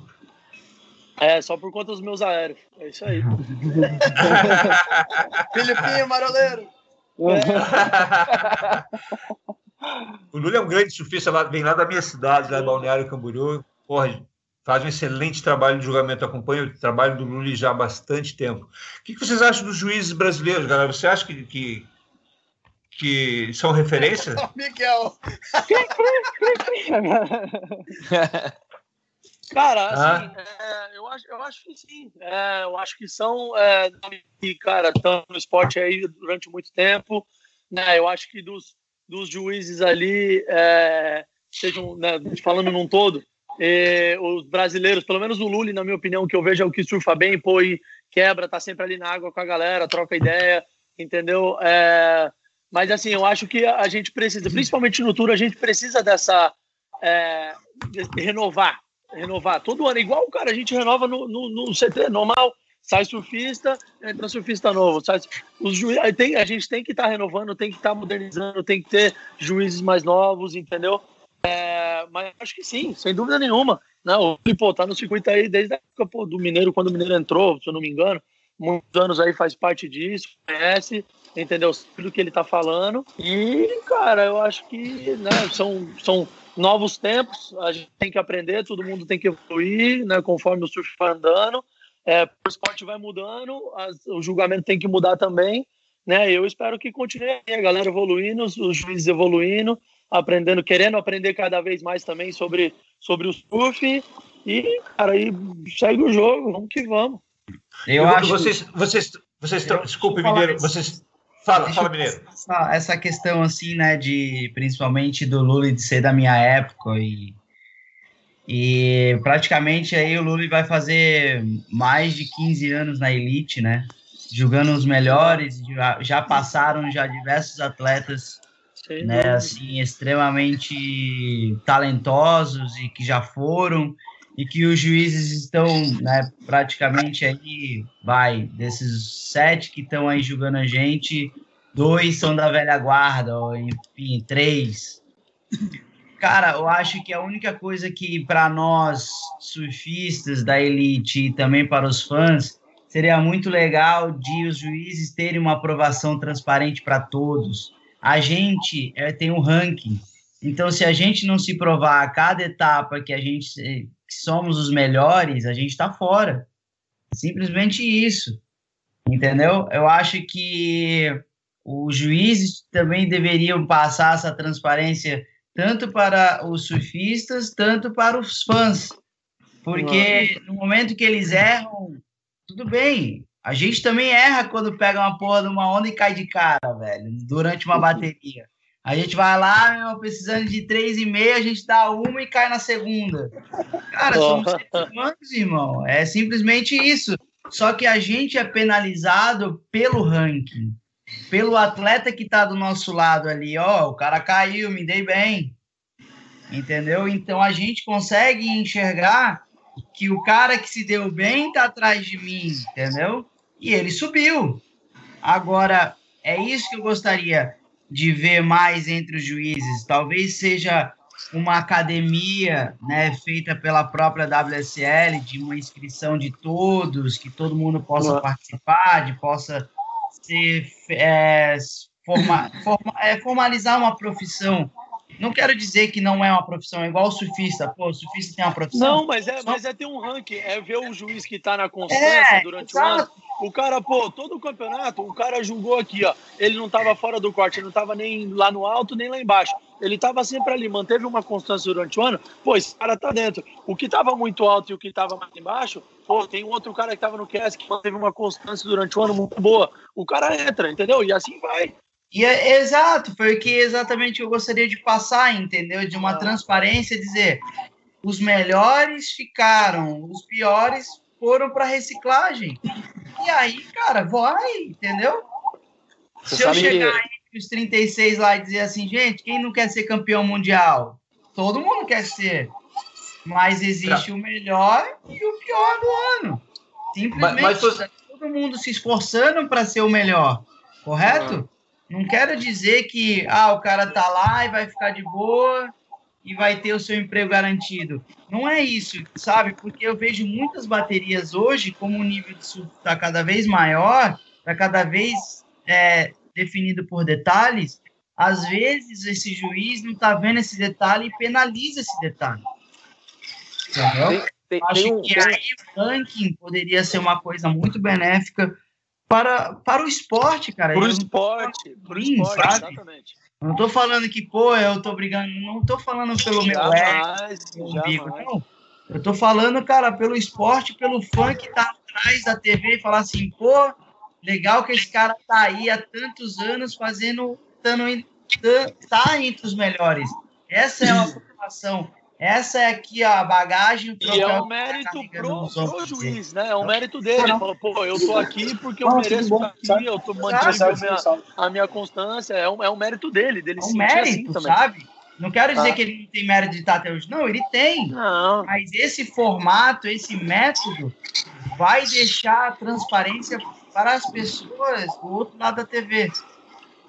É, só por conta dos meus aéreos. É isso aí. Filipinho, maroleiro. O Lula é um grande surfista, lá, vem lá da minha cidade, lá de Balneário Camboriú. Porra, faz um excelente trabalho de julgamento. Acompanho o trabalho do Lula já há bastante tempo. O que, vocês acham dos juízes brasileiros, galera? Você acha que, que, que são referência? Ó, Miguel. Cara, Ah. assim, é, eu, acho, eu acho que sim. É, eu acho que são é, que, cara, estão no esporte aí durante muito tempo. Né? Eu acho que dos, dos juízes ali, é, sejam, né, falando num todo, é, os brasileiros, pelo menos o Lully, na minha opinião, que eu vejo é o que surfa bem, pô, e quebra, tá sempre ali na água com a galera, troca ideia, entendeu? É, mas assim, eu acho que a gente precisa, principalmente no Tour, a gente precisa dessa. é, de renovar, renovar todo ano, igual cara, a gente renova no, no, no CT normal. sai surfista, entra surfista novo. Sai, os juiz, tem, a gente tem que estar tá renovando, tem que estar tá modernizando, tem que ter juízes mais novos, entendeu? É, mas acho que sim, sem dúvida nenhuma. Né? pô, tá no circuito aí desde a época pô, do Mineiro, quando o Mineiro entrou, se eu não me engano. Muitos anos aí faz parte disso, conhece, entendeu? Tudo que ele tá falando. E, cara, eu acho que né, são, são novos tempos, a gente tem que aprender, todo mundo tem que evoluir, né, conforme o surf vai andando. É, o esporte vai mudando, as, o julgamento tem que mudar também. Né? Eu espero que continue a galera evoluindo, os, os juízes evoluindo, aprendendo, querendo aprender cada vez mais também sobre, sobre o surf. E, cara, aí segue o jogo, vamos que vamos. Eu, eu acho vocês, vocês, vocês, desculpe, Mineiro, vocês Fala, fala, Mineiro. Essa, essa questão, assim, né, de principalmente do Lula de ser da minha época e, e praticamente aí o Lula vai fazer mais de 15 anos na elite, né? Jogando os melhores, já, já passaram já diversos atletas, né, assim, extremamente talentosos e que já foram e que os juízes estão, né, praticamente aí, vai, desses sete que estão aí julgando a gente, dois são da velha guarda, ou enfim, três. Cara, eu acho que a única coisa que para nós surfistas da elite e também para os fãs seria muito legal de os juízes terem uma aprovação transparente para todos. A gente é, tem um ranking, então se a gente não se provar a cada etapa que a gente que somos os melhores, a gente está fora. Simplesmente isso. Entendeu? Eu acho que os juízes também deveriam passar essa transparência tanto para os surfistas, tanto para os fãs. Porque no momento que eles erram, tudo bem. A gente também erra quando pega uma porra de uma onda e cai de cara, velho, durante uma bateria. A gente vai lá, meu, precisando de três e meia, a gente dá uma e cai na segunda. Cara, somos humanos, irmão. É simplesmente isso. Só que a gente é penalizado pelo ranking, pelo atleta que tá do nosso lado ali. Ó, o cara caiu, me dei bem. Entendeu? Então a gente consegue enxergar que o cara que se deu bem tá atrás de mim, entendeu? E ele subiu. Agora, é isso que eu gostaria de ver mais entre os juízes. Talvez seja uma academia né, feita pela própria WSL, de uma inscrição de todos, que todo mundo possa participar, de possa ser, é, forma, forma, é, formalizar uma profissão não quero dizer que não é uma profissão, é igual o surfista. Pô, o surfista tem uma profissão. Não, mas é, mas é ter um ranking, é ver o juiz que tá na constância é, durante o ano. O cara, pô, todo o campeonato, o cara julgou aqui, ó. Ele não tava fora do corte, ele não tava nem lá no alto, nem lá embaixo. Ele tava sempre ali, manteve uma constância durante o ano, pô, esse cara tá dentro. O que tava muito alto e o que tava mais embaixo, pô, tem um outro cara que tava no QS que manteve uma constância durante o ano muito boa. O cara entra, entendeu? E assim vai. E é exato, foi o que exatamente eu gostaria de passar, entendeu? De uma ah. transparência, dizer os melhores ficaram, os piores foram para reciclagem. E aí, cara, vai, entendeu? Você Se eu chegar que... entre os 36 lá e dizer assim, gente, quem não quer ser campeão mundial? Todo mundo quer ser. Mas existe o melhor e o pior do ano. Simplesmente mas, mas, tá todo mundo se esforçando para ser o melhor, correto? Não quero dizer que ah, o cara tá lá e vai ficar de boa e vai ter o seu emprego garantido. Não é isso, sabe? Porque eu vejo muitas baterias hoje, como o nível de surf está cada vez maior, está cada vez é, definido por detalhes, às vezes esse juiz não está vendo esse detalhe e penaliza esse detalhe. Entendeu? Tem, tem, Acho tem um, que aí o ranking poderia ser uma coisa muito benéfica para, para o esporte, cara. Para o esporte, para o esporte, sabe? exatamente. Não tô falando que, pô, eu tô brigando, não tô falando pelo jamais, meu umbigo, não. Eu tô falando, cara, pelo esporte, pelo fã que tá atrás da TV e falar assim, pô, legal que esse cara tá aí há tantos anos fazendo, tando, tá entre os melhores. Essa é uma preocupação. Essa é aqui a bagagem. O e é um mérito pro, pro juiz, né? É um mérito dele. Ele falou, pô, eu tô aqui porque eu não, mereço estar aqui, eu tô mantendo a minha, a minha constância. É um, é um mérito dele, dele é um mérito, assim sabe? Não quero dizer ah. que ele não tem mérito de estar até hoje. Não, ele tem. Não. Mas esse formato, esse método, vai deixar a transparência para as pessoas do outro lado da TV.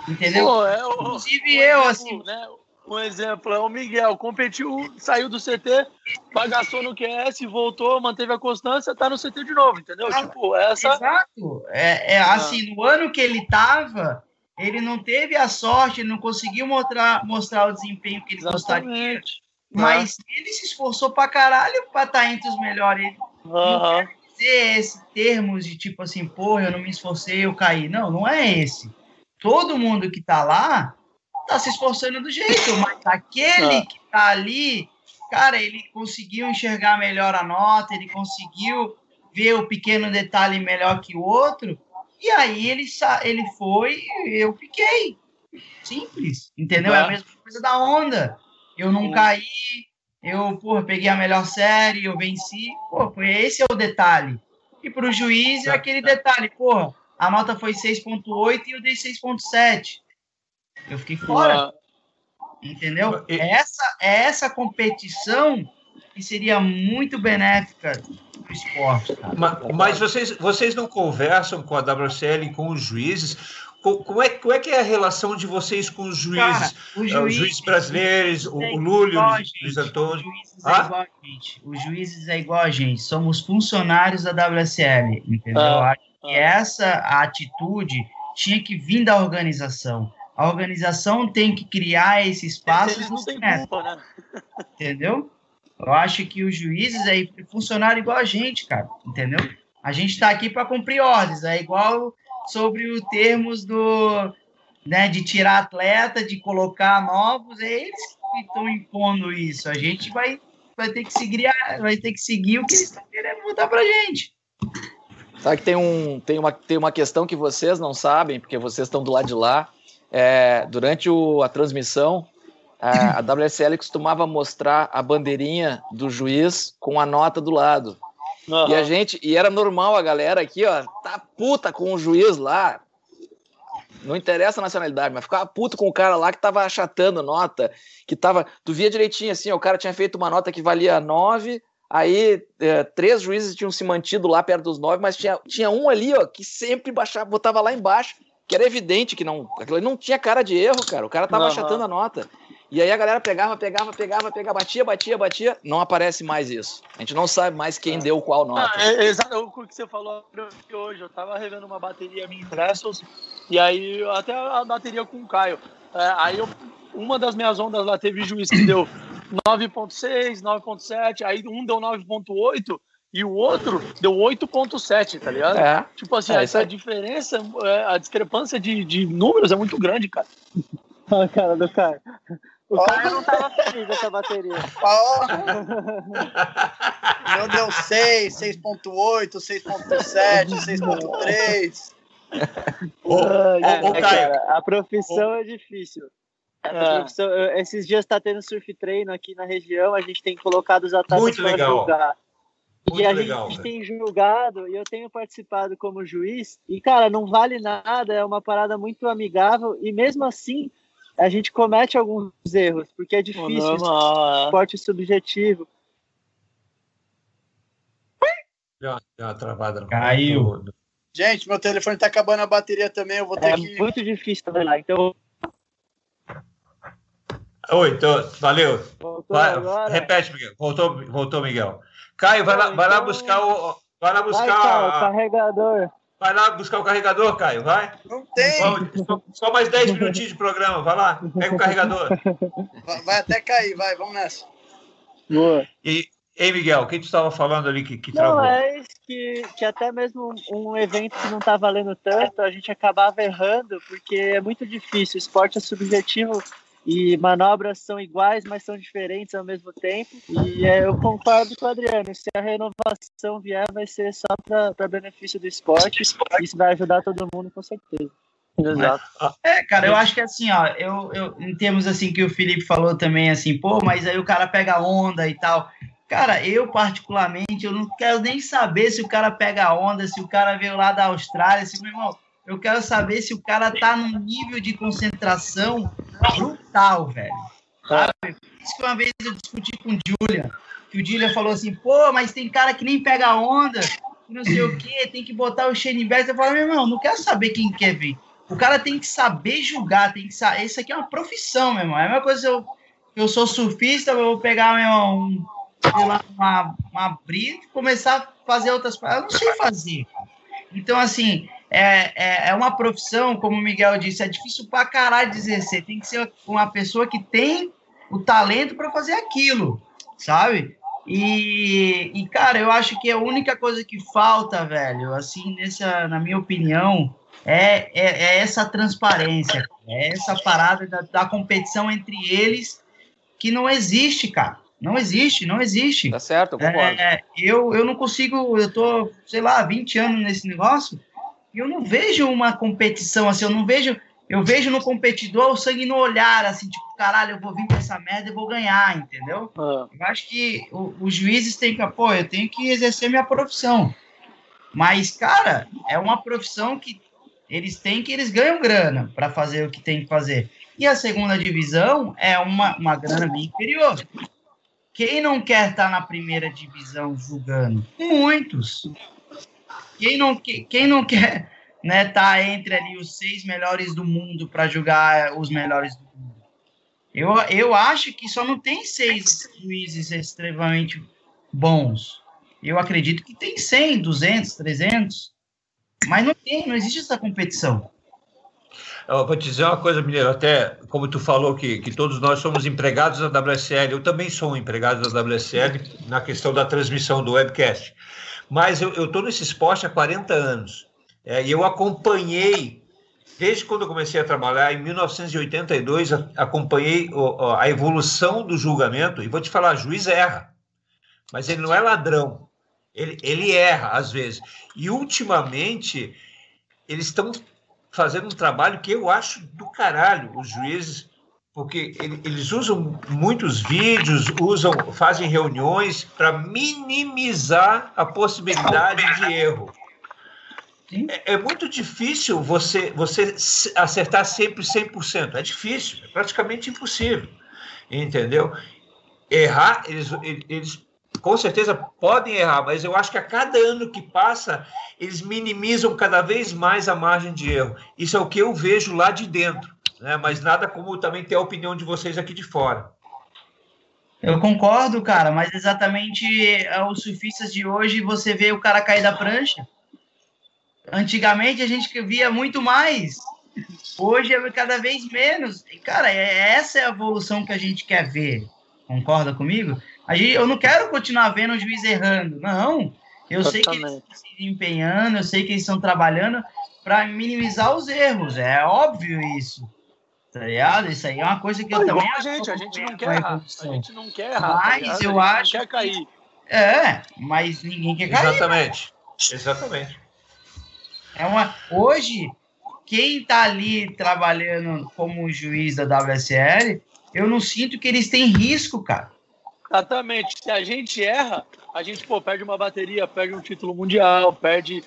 Entendeu? Pô, é o- Inclusive eu, assim, né? Um exemplo é o Miguel, competiu, saiu do CT, bagaçou no QS, voltou, manteve a constância, tá no CT de novo, entendeu? Ah, tipo, essa. Exato. É, é assim, no ano que ele estava, ele não teve a sorte, ele não conseguiu mostrar, mostrar o desempenho que ele gostaria. Exatamente. Mas ele se esforçou pra caralho pra estar entre os melhores. Ele Aham. dizer esse termos de tipo assim, porra, eu não me esforcei, eu caí. Não, não é esse. Todo mundo que tá lá tá se esforçando do jeito, mas aquele É. que tá ali, cara, ele conseguiu enxergar melhor a nota, ele conseguiu ver o pequeno detalhe melhor que o outro, e aí ele, ele foi e eu fiquei. Simples, entendeu? É a É. mesma coisa da onda. Eu não caí, eu, porra, peguei a melhor série, eu venci. Pô, foi esse é o detalhe. E para o juiz é aquele detalhe, porra, a nota foi 6.8 e eu dei 6.7. Eu fiquei fora, entendeu? É essa, é essa competição que seria muito benéfica para o esporte, cara. Ma- Mas vocês, vocês não conversam com a WCL, com os juízes? Co- Como é, como é que é a relação de vocês com os juízes? Cara, o Eh, juiz, os juízes brasileiros, o, tem o Lúlio, o Luiz Antônio. Os juízes Ah? é igual a gente. Os juízes é igual a gente. Somos funcionários da WSL, entendeu? Ah, Acho que essa atitude tinha que vir da organização. A organização tem que criar esse espaço, Eles não têm certo, culpa, né? entendeu? Eu acho que os juízes aí funcionaram igual a gente, cara, entendeu? A gente está aqui para cumprir ordens, é igual sobre os termos do, né, de tirar atleta, de colocar novos, é eles que estão impondo isso. A gente vai, vai ter que seguir, a- vai ter que seguir o que eles estão querendo botar pra gente. Sabe que tem, um, tem, uma, tem uma questão que vocês não sabem, porque vocês estão do lado de lá. É, durante o- a transmissão, a, a WSL costumava mostrar a bandeirinha do juiz com a nota do lado. Aham. E a gente, e era normal a galera aqui, ó, tá puta com o juiz lá. Não interessa a nacionalidade, mas ficava puto com o cara lá que tava achatando nota, que tava. Tu via direitinho assim, ó, o cara tinha feito uma nota que valia 9, aí é, três juízes tinham se mantido lá perto dos 9, mas tinha, tinha um ali, ó, que sempre baixava, botava lá embaixo, que era evidente que não. Aquilo não tinha cara de erro, cara. O cara tava Aham. achatando a nota. E aí a galera pegava, pegava, pegava, pegava, batia, batia, batia. Não aparece mais isso. A gente não sabe mais quem deu qual nota. Ah, é, exato, o que você falou hoje. Eu tava revendo uma bateria minha em Trestles, e aí até a bateria com o Caio. É, aí eu- uma das minhas ondas lá teve juiz que deu 9.6, 9.7, aí um deu 9.8 e o outro deu 8.7, tá ligado? É. Tipo assim, É, a, isso aí. a diferença, é, a discrepância de, de números é muito grande, cara. Olha a cara do Caio. O Ó. Caio não tava feliz dessa bateria. Ó. Meu deu 6, 6.8, 6.7, 6.3. Ô, É, ô, ô, é, Caio. cara, a profissão é difícil. É. esses dias tá tendo surf treino aqui na região, a gente tem colocado os atletas Muito legal. julgar. Muito e a legal, gente tem julgado, e eu tenho participado como juiz, e cara, não vale nada, é uma parada muito amigável, e mesmo assim a gente comete alguns erros, porque é difícil, Normal, é. esporte subjetivo. Deu uma, deu uma travada. no- Caiu. Gente, meu telefone tá acabando a bateria também, eu vou ter É que. muito difícil trabalhar. Então, Oi, então, valeu. voltou Vai, agora. repete, Miguel. Voltou, voltou, Miguel. Caio, vai lá, vai lá Então- buscar o. Vai lá Vai, buscar. cara, a- carregador. vai lá buscar o carregador, Caio, vai. Não tem! Só, só mais 10 minutinhos de programa, vai lá, pega o carregador. Vai- Vai até cair, vai, vamos nessa. Boa. E, ei, Miguel, o que tu estava falando ali que, que Não, travou? é isso que, que até mesmo um, evento que não tá valendo tanto, a gente acabava errando, porque é muito difícil. O esporte é subjetivo e manobras são iguais, mas são diferentes ao mesmo tempo. E é, eu concordo com o Adriano, se a renovação vier, vai ser só para benefício do esporte. Isso vai ajudar todo mundo, com certeza. Exato. É, cara, eu acho que assim, ó, eu, eu, em termos assim que o Felipe falou também, assim, pô, mas aí o cara pega onda e tal. Cara, eu particularmente, eu não quero nem saber se o cara pega onda, se o cara veio lá da Austrália, se, meu irmão, eu quero saber se o cara tá num nível de concentração brutal, velho. Sabe? Isso que uma vez eu discuti com o Julian, que o Julian falou assim, pô, mas tem cara que nem pega onda. não sei o quê, tem que botar o Shane Beck. Eu falo, meu irmão, não quero saber quem quer ver. O cara tem que saber julgar, tem que saber. Isso aqui é uma profissão, meu irmão. É a mesma coisa se eu, eu sou surfista, eu vou pegar meu, um, sei lá, uma, uma brita e começar a fazer outras coisas. Eu não sei fazer. Então, assim, é, é, é, uma profissão, como o Miguel disse, é difícil pra caralho de exercer. Tem que ser uma pessoa que tem o talento para fazer aquilo, sabe? E, e, cara, eu acho que a única coisa que falta, velho, assim, nessa, na minha opinião, é, é, é essa transparência, é essa parada da, da, competição entre eles que não existe, cara. Não existe, não existe. Tá certo, eu concordo. É, eu, eu não consigo, eu tô, sei lá, 20 anos nesse negócio, e eu não vejo uma competição assim, eu não vejo eu vejo no competidor o sangue no olhar, assim, tipo, caralho, eu vou vir com essa merda e vou ganhar, entendeu? Ah. Eu acho que o, os juízes têm que, pô, eu tenho que exercer minha profissão. Mas, cara, é uma profissão que eles têm que eles ganham grana para fazer o que tem que fazer. E a segunda divisão é uma, uma grana bem inferior. Quem não quer estar tá na primeira divisão julgando? Muitos. Quem não, quem não quer né, tá entre ali os seis melhores do mundo para julgar os melhores do mundo. Eu, eu acho que só não tem seis juízes extremamente bons. Eu acredito que tem 100, 200, 300, mas não tem, não existe essa competição. Eu vou te dizer uma coisa, Mineiro, até como tu falou que, que todos nós somos empregados da WSL, eu também sou um empregado da WSL na questão da transmissão do webcast. Mas eu estou nesse esporte há 40 anos. É, e eu acompanhei, desde quando eu comecei a trabalhar, em 1982, acompanhei a evolução do julgamento. E vou te falar, juiz erra, mas ele não é ladrão. Ele, ele erra, às vezes. E, ultimamente, eles estão fazendo um trabalho que eu acho do caralho, os juízes, porque eles usam muitos vídeos, usam, fazem reuniões para minimizar a possibilidade de erro. É, é, muito difícil você, você acertar sempre 100%. É difícil, é praticamente impossível. Entendeu? Errar, eles, eles com certeza podem errar, mas eu acho que a cada ano que passa, eles minimizam cada vez mais a margem de erro. Isso é o que eu vejo lá de dentro, né? mas nada como também ter a opinião de vocês aqui de fora. Eu concordo, cara, mas exatamente é, os surfistas de hoje, você vê o cara cair da prancha, Antigamente a gente via muito mais. Hoje é cada vez menos. E, cara, é, essa é a evolução que a gente quer ver. Concorda comigo? Aí eu não quero continuar vendo o juiz errando. Não. Eu sei que eles estão se empenhando, eu sei que eles estão trabalhando para minimizar os erros. É óbvio isso. Tá ligado? Isso aí é uma coisa que eu também. A gente, a gente não quer errar. A gente não quer errar. Tá mas tá eu acho. quer cair. É, mas ninguém quer cair. Exatamente. Exatamente. É uma, hoje, quem está ali trabalhando como juiz da WSL, eu não sinto que eles têm risco, cara. Exatamente. Se a gente erra, a gente pô, perde uma bateria, perde um título mundial, perde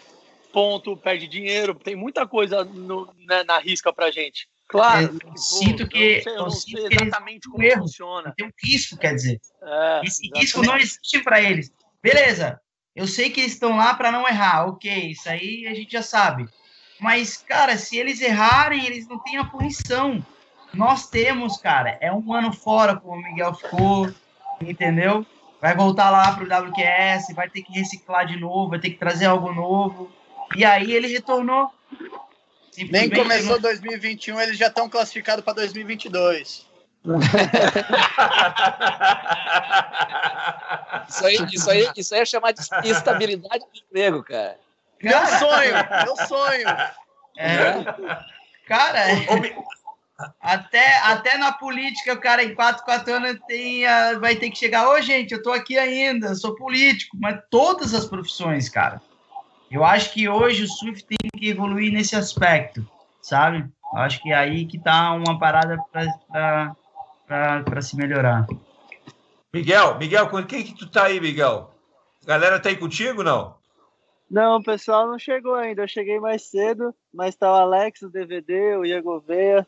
ponto, perde dinheiro. Tem muita coisa no, né, na risca pra gente. Claro. Eu pô, sinto que. Eu não sei, eu não sei exatamente como erro. funciona. Tem um risco, quer dizer. É, Esse exatamente. risco não existe para eles. Beleza. Eu sei que eles estão lá para não errar, ok, isso aí a gente já sabe. Mas, cara, se eles errarem, eles não têm a punição. Nós temos, cara, é um ano fora, como o Miguel ficou, entendeu? Vai voltar lá para o WQS, vai ter que reciclar de novo, vai ter que trazer algo novo. E aí ele retornou. Nem começou 2021, eles já estão classificados para 2022 isso, aí, isso, aí, isso aí é chamar de estabilidade de emprego, cara. Meu sonho, meu sonho. É. Cara, até, até na política, o cara em 4, 4 anos tem, vai ter que chegar. Ô, gente, eu tô aqui ainda, sou político, mas todas as profissões, cara. Eu acho que hoje o surf tem que evoluir nesse aspecto, sabe? Eu acho que é aí que tá uma parada para para se melhorar. Miguel, Miguel, com quem que tu tá aí, Miguel? galera tá aí contigo, não? Não, o pessoal não chegou ainda. Eu cheguei mais cedo, mas tá o Alex, o DVD, o Iago Veia.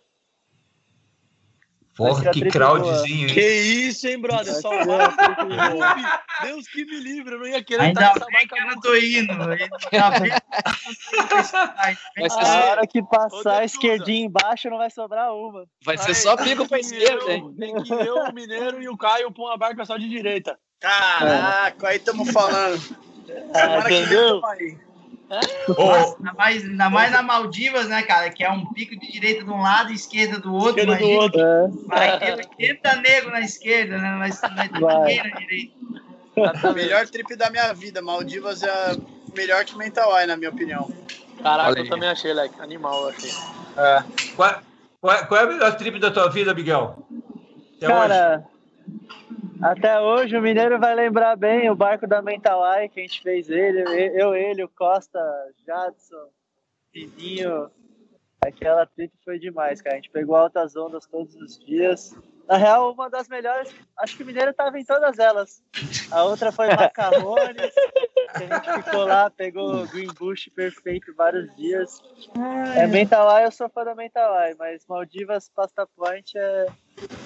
Porra, que crowdzinho, hein? Que isso, hein, brother? Só. Deus que me livre, eu não ia querer Ainda estar bem que eu não tô indo. Vai ser a hora que passar a esquerdinha embaixo, não vai sobrar uma. Vai ser só pico pra esquerda, hein? Tem que eu, o Mineiro e o Caio pra uma barca só de direita. Caraca, aí estamos falando. Ah, entendeu? Ainda, mais, ainda mais na Maldivas, né, cara? Que é um pico de direita de um lado e esquerda do outro. Esquerda do outro. É. Vai ter 80 negros na esquerda, né? Mas vai ter ninguém na direita. A melhor trip da minha vida. Maldivas é melhor que Mentawai, na minha opinião. Caraca, eu também achei, Leque. Animal, eu achei. É. Qual, qual, qual, é a melhor trip da tua vida, Miguel? Até cara, hoje? Até hoje o Mineiro vai lembrar bem o barco da Mentalai que a gente fez ele, eu, ele, o Costa, Jadson, Pininho. Aquela trip foi demais, cara. A gente pegou altas ondas todos os dias. Na real, uma das melhores, acho que o Mineiro estava em todas elas. A outra foi Macarrones, que a gente ficou lá, pegou Green Bush perfeito vários dias. É Mentalai, eu sou fã da Mentalai, mas Maldivas Pasta Point é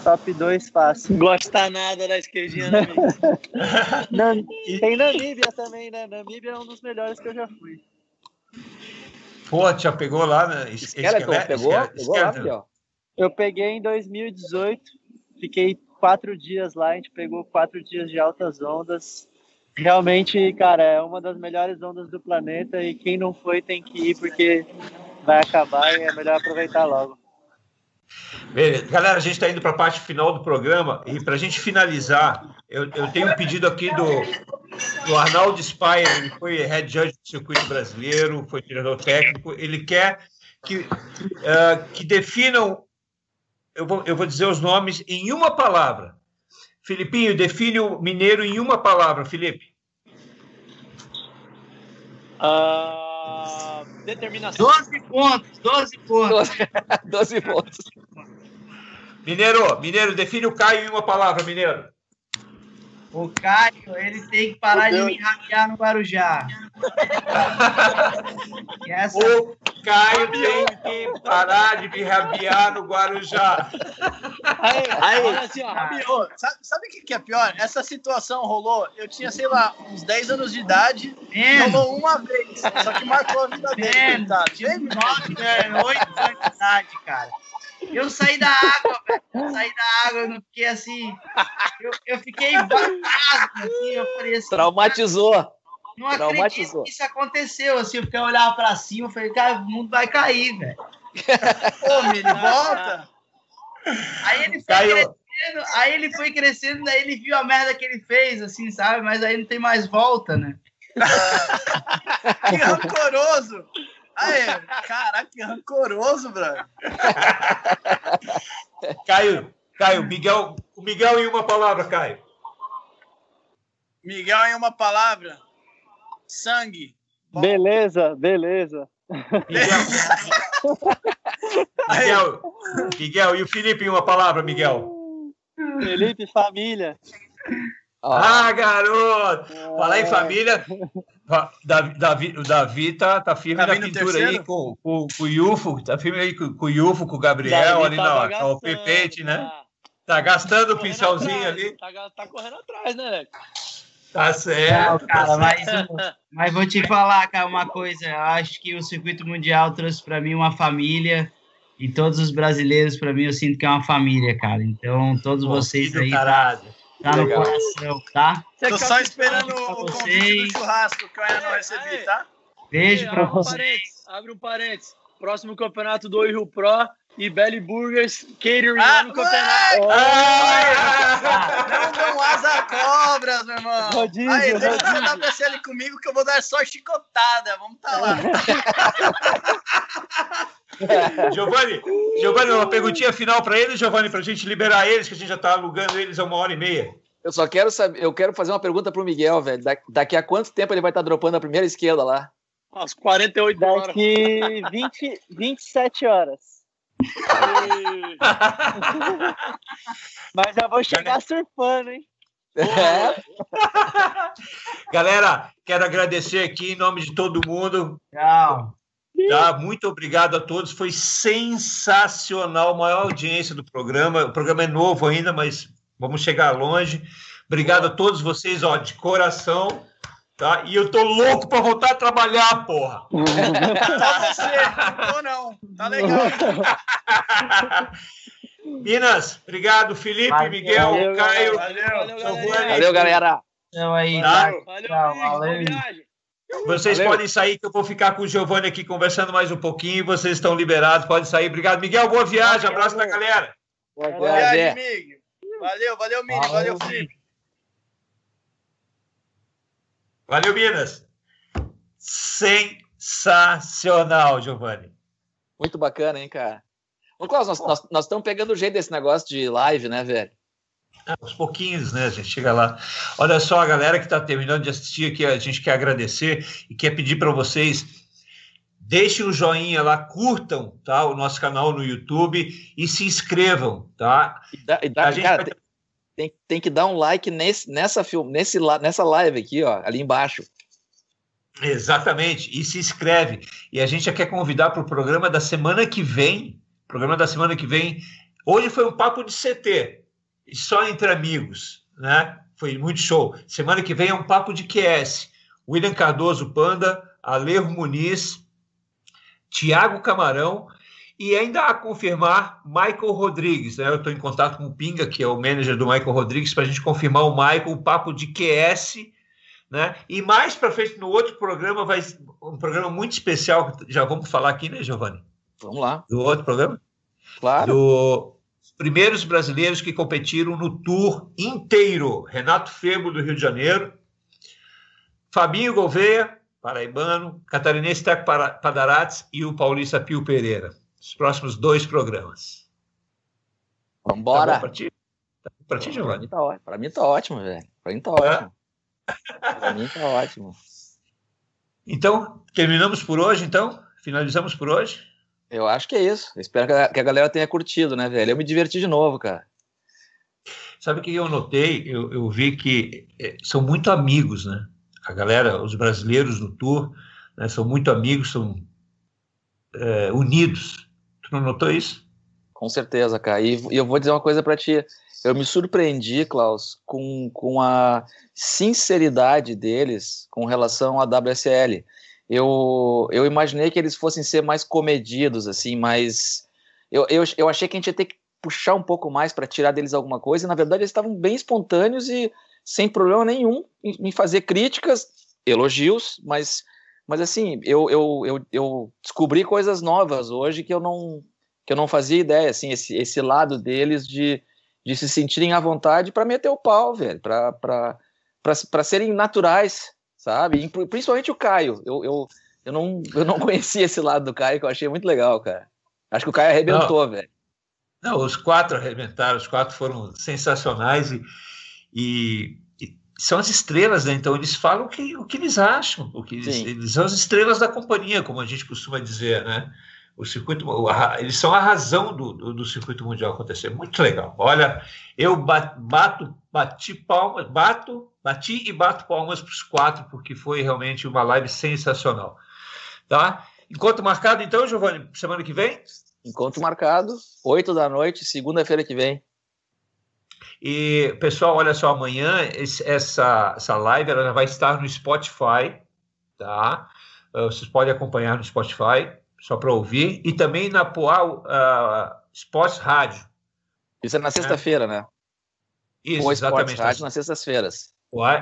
top 2 fácil. Gosta nada da esquerdinha, né, Tem Namíbia também, né? Namíbia é um dos melhores que eu já fui. Pô, já pegou lá, né? Skeleton, pegou? Pegou lá, Eu peguei em 2018 fiquei quatro dias lá, a gente pegou quatro dias de altas ondas. Realmente, cara, é uma das melhores ondas do planeta e quem não foi tem que ir porque vai acabar e é melhor aproveitar logo. Beleza. Galera, a gente está indo para a parte final do programa e para a gente finalizar, eu, eu, tenho um pedido aqui do, do Arnaldo Spaia, ele foi head judge do circuito brasileiro, foi treinador técnico, ele quer que, uh, que definam eu vou, eu vou dizer os nomes em uma palavra. Filipinho, define o mineiro em uma palavra, Felipe. Uh, determinação. 12 pontos, 12 pontos. 12 pontos. Mineiro, Mineiro, define o Caio em uma palavra, Mineiro. O Caio, ele tem que parar de me hackear no Guarujá. essa... O Caio tem que parar de me rabiar no Guarujá. Aí, aí, olha assim, ó, sabe, sabe o que, é pior? Essa situação rolou, eu tinha, sei lá, uns 10 anos de idade, rolou uma vez, só que marcou a vida dele, tá? Tinha 9, 8 anos de idade, cara. Eu saí da água, velho. Eu saí da água, eu não fiquei assim. Eu, eu fiquei embaixado, assim. Eu falei assim. Traumatizou. Não acredito que isso aconteceu, assim. Eu fiquei olhar pra cima, eu falei, cara, o mundo vai cair, velho. Pô, ele volta. Aí ele foi Caiu. crescendo, aí ele foi crescendo, daí ele viu a merda que ele fez, assim, sabe? Mas aí não tem mais volta, né? que rancoroso! Aê, caraca, que rancoroso, brother. Caio, Caio, Miguel, o Miguel em uma palavra, Caio. Miguel em uma palavra. Sangue. Bom. Beleza, beleza. Miguel. Miguel, Miguel, e o Felipe em uma palavra, Miguel. Felipe, família. Ah, garoto! É... Falar em família, Davi, Davi, o Davi tá, tá firme Davi na pintura aí com, com, com, o Yufo, tá firme aí com, com o Yufo, com o Gabriel Davi ali tá na, o pepete, né? Tá gastando tá o pincelzinho atrás, ali. Tá, tá, correndo atrás, né? Tá certo. Não, cara, tá mas, mas vou te falar, cara, uma coisa. Eu acho que o circuito mundial trouxe para mim uma família e todos os brasileiros, para mim, eu sinto que é uma família, cara. Então, todos Pô, vocês aí. Caralho. Tá no coração, tá? Tô só esperando o convite do churrasco que eu ainda não recebi, tá? Beijo pra vocês. Abre um parênteses. Próximo campeonato do Rio Pro e Belly Burgers catering ah, no campeonato. Ah, não dão asa cobras, meu irmão. Rodízio, Aí, deixa rodízio. dar PCL comigo que eu vou dar só chicotada. Vamos tá lá. Giovanni, Giovanni, uma perguntinha final para eles, Giovanni, para a gente liberar eles, que a gente já está alugando eles a uma hora e meia. Eu só quero saber, eu quero fazer uma pergunta para o Miguel, velho. Da, daqui a quanto tempo ele vai estar tá dropando a primeira esquerda lá? Umas 48 horas. Daqui 20, 27 horas. Mas já vou chegar surfando, hein? É. Galera, quero agradecer aqui em nome de todo mundo. Tchau Tá? Muito obrigado a todos. Foi sensacional, maior audiência do programa. O programa é novo ainda, mas vamos chegar longe. Obrigado a todos vocês, ó, de coração. Tá? E eu tô louco para voltar a trabalhar, porra. Só você, não, não. Tá legal. Minas, obrigado. Felipe, valeu, Miguel, valeu, Caio. Valeu, valeu, galera. Valeu, galera. Então aí, Tá? Valeu, Tchau, valeu. viagem. Vocês Valeu. podem sair, que eu vou ficar com o Giovanni aqui conversando mais um pouquinho. Vocês estão liberados, podem sair. Obrigado, Miguel. Boa viagem. Abraço pra galera. Boa Boa viagem, viagem. amigo. Valeu, valeu, Mini. Valeu, Valeu, Felipe. Valeu, Minas. Sensacional, Giovanni. Muito bacana, hein, cara. Ô, Klaus, nós, nós, nós estamos pegando o jeito desse negócio de live, né, velho? Ah, Aos pouquinhos, né? A gente chega lá. Olha só, a galera que está terminando de assistir aqui, a gente quer agradecer e quer pedir para vocês. Deixem o joinha lá, curtam tá, o nosso canal no YouTube e se inscrevam, tá? E dá- e dá- A gente cara, vai- tem, tem, que dar um like nesse, nessa, film, nesse, nessa live aqui, ó, ali embaixo. Exatamente, e se inscreve. E a gente já quer convidar para o programa da semana que vem. Programa da semana que vem. Hoje foi um papo de CT, só entre amigos, né? Foi muito show. Semana que vem é um papo de QS. William Cardoso Panda, Alejo Muniz, Tiago Camarão e ainda a confirmar Michael Rodrigues. Né? Eu estou em contato com o Pinga, que é o manager do Michael Rodrigues, para a gente confirmar o Michael, o papo de QS. Né? E mais para frente, no outro programa, vai um programa muito especial, já vamos falar aqui, né, Giovanni? Vamos lá, Do outro programa? claro. Do primeiros brasileiros que competiram no tour inteiro. Renato Febo, do Rio de Janeiro, Fabinho Gouveia, paraibano, Catarinense Teco Padarates e o paulista Pio Pereira. Os próximos dois programas. Tá Vambora. bom pra ti? Tá ti, Giovanni? mim tá, pra mim tá ótimo, velho. Pra mim tá É? ótimo. pra mim tá ótimo. Então, terminamos por hoje, então? Finalizamos por hoje? Eu acho que é isso. Eu espero que a, galera tenha curtido, né, velho? Eu me diverti de novo, cara. Sabe o que eu notei? Eu, eu vi que eh, são muito amigos, né? A galera, os brasileiros no tour, né, são muito amigos, são eh, unidos. Não notou isso? Com certeza, cara. E, eu vou dizer uma coisa pra ti. Eu me surpreendi, Klaus, com, com a sinceridade deles com relação à WSL. Eu, eu imaginei que eles fossem ser mais comedidos, assim, mas eu, eu, eu achei que a gente ia ter que puxar um pouco mais para tirar deles alguma coisa, e na verdade eles estavam bem espontâneos e sem problema nenhum em, em fazer críticas, elogios, mas, mas assim, eu, eu, eu, eu descobri coisas novas hoje que eu não, que eu não fazia ideia, assim, esse, esse lado deles de, de se sentirem à vontade para meter o pau, velho, para serem naturais, sabe? E, principalmente o Caio. Eu, eu, eu, não, eu não conhecia esse lado do Caio, que eu achei muito legal, cara. Acho que o Caio arrebentou, velho. Não, os quatro arrebentaram, os quatro foram sensacionais e, e são as estrelas, né? Então eles falam o que, o que eles acham, o que eles, eles são as estrelas da companhia, como a gente costuma dizer, né? O circuito, eles são a razão do, do, do circuito mundial acontecer. Muito legal. Olha, eu bato, bati palmas, bato, bati e bato palmas para os quatro, porque foi realmente uma live sensacional. Tá? Encontro marcado, então, Giovanni, semana que vem? Encontro marcado, 8 da noite, segunda-feira que vem. E, pessoal, olha só, amanhã esse, essa, essa live ela vai estar no Spotify, tá? Uh, vocês podem acompanhar no Spotify, só para ouvir, e também na Poa uh, Sports Rádio. Isso é na sexta-feira, é. né? Isso, Poa exatamente. Sports Rádio nas sextas-feiras.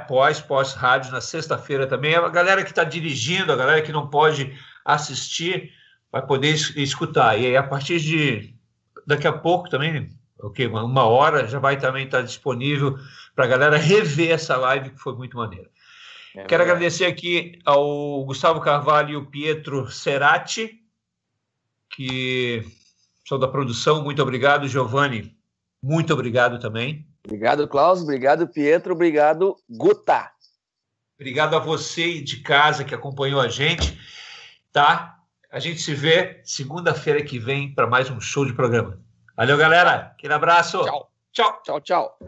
Poa Sports Rádio na sexta-feira também. A galera que está dirigindo, a galera que não pode assistir, vai poder escutar. E aí, a partir de daqui a pouco também, ok, uma hora já vai também estar disponível para a galera rever essa live que foi muito maneira. É Quero agradecer aqui ao Gustavo Carvalho e o Pietro Cerati, que são da produção. Muito obrigado, Giovanni. Muito obrigado também. Obrigado, Klaus. Obrigado, Pietro. Obrigado, Guta. Obrigado a você de casa que acompanhou a gente, tá? A gente se vê segunda-feira que vem para mais um show de programa. Valeu, galera. Aquele abraço. Tchau. Tchau. Tchau, tchau.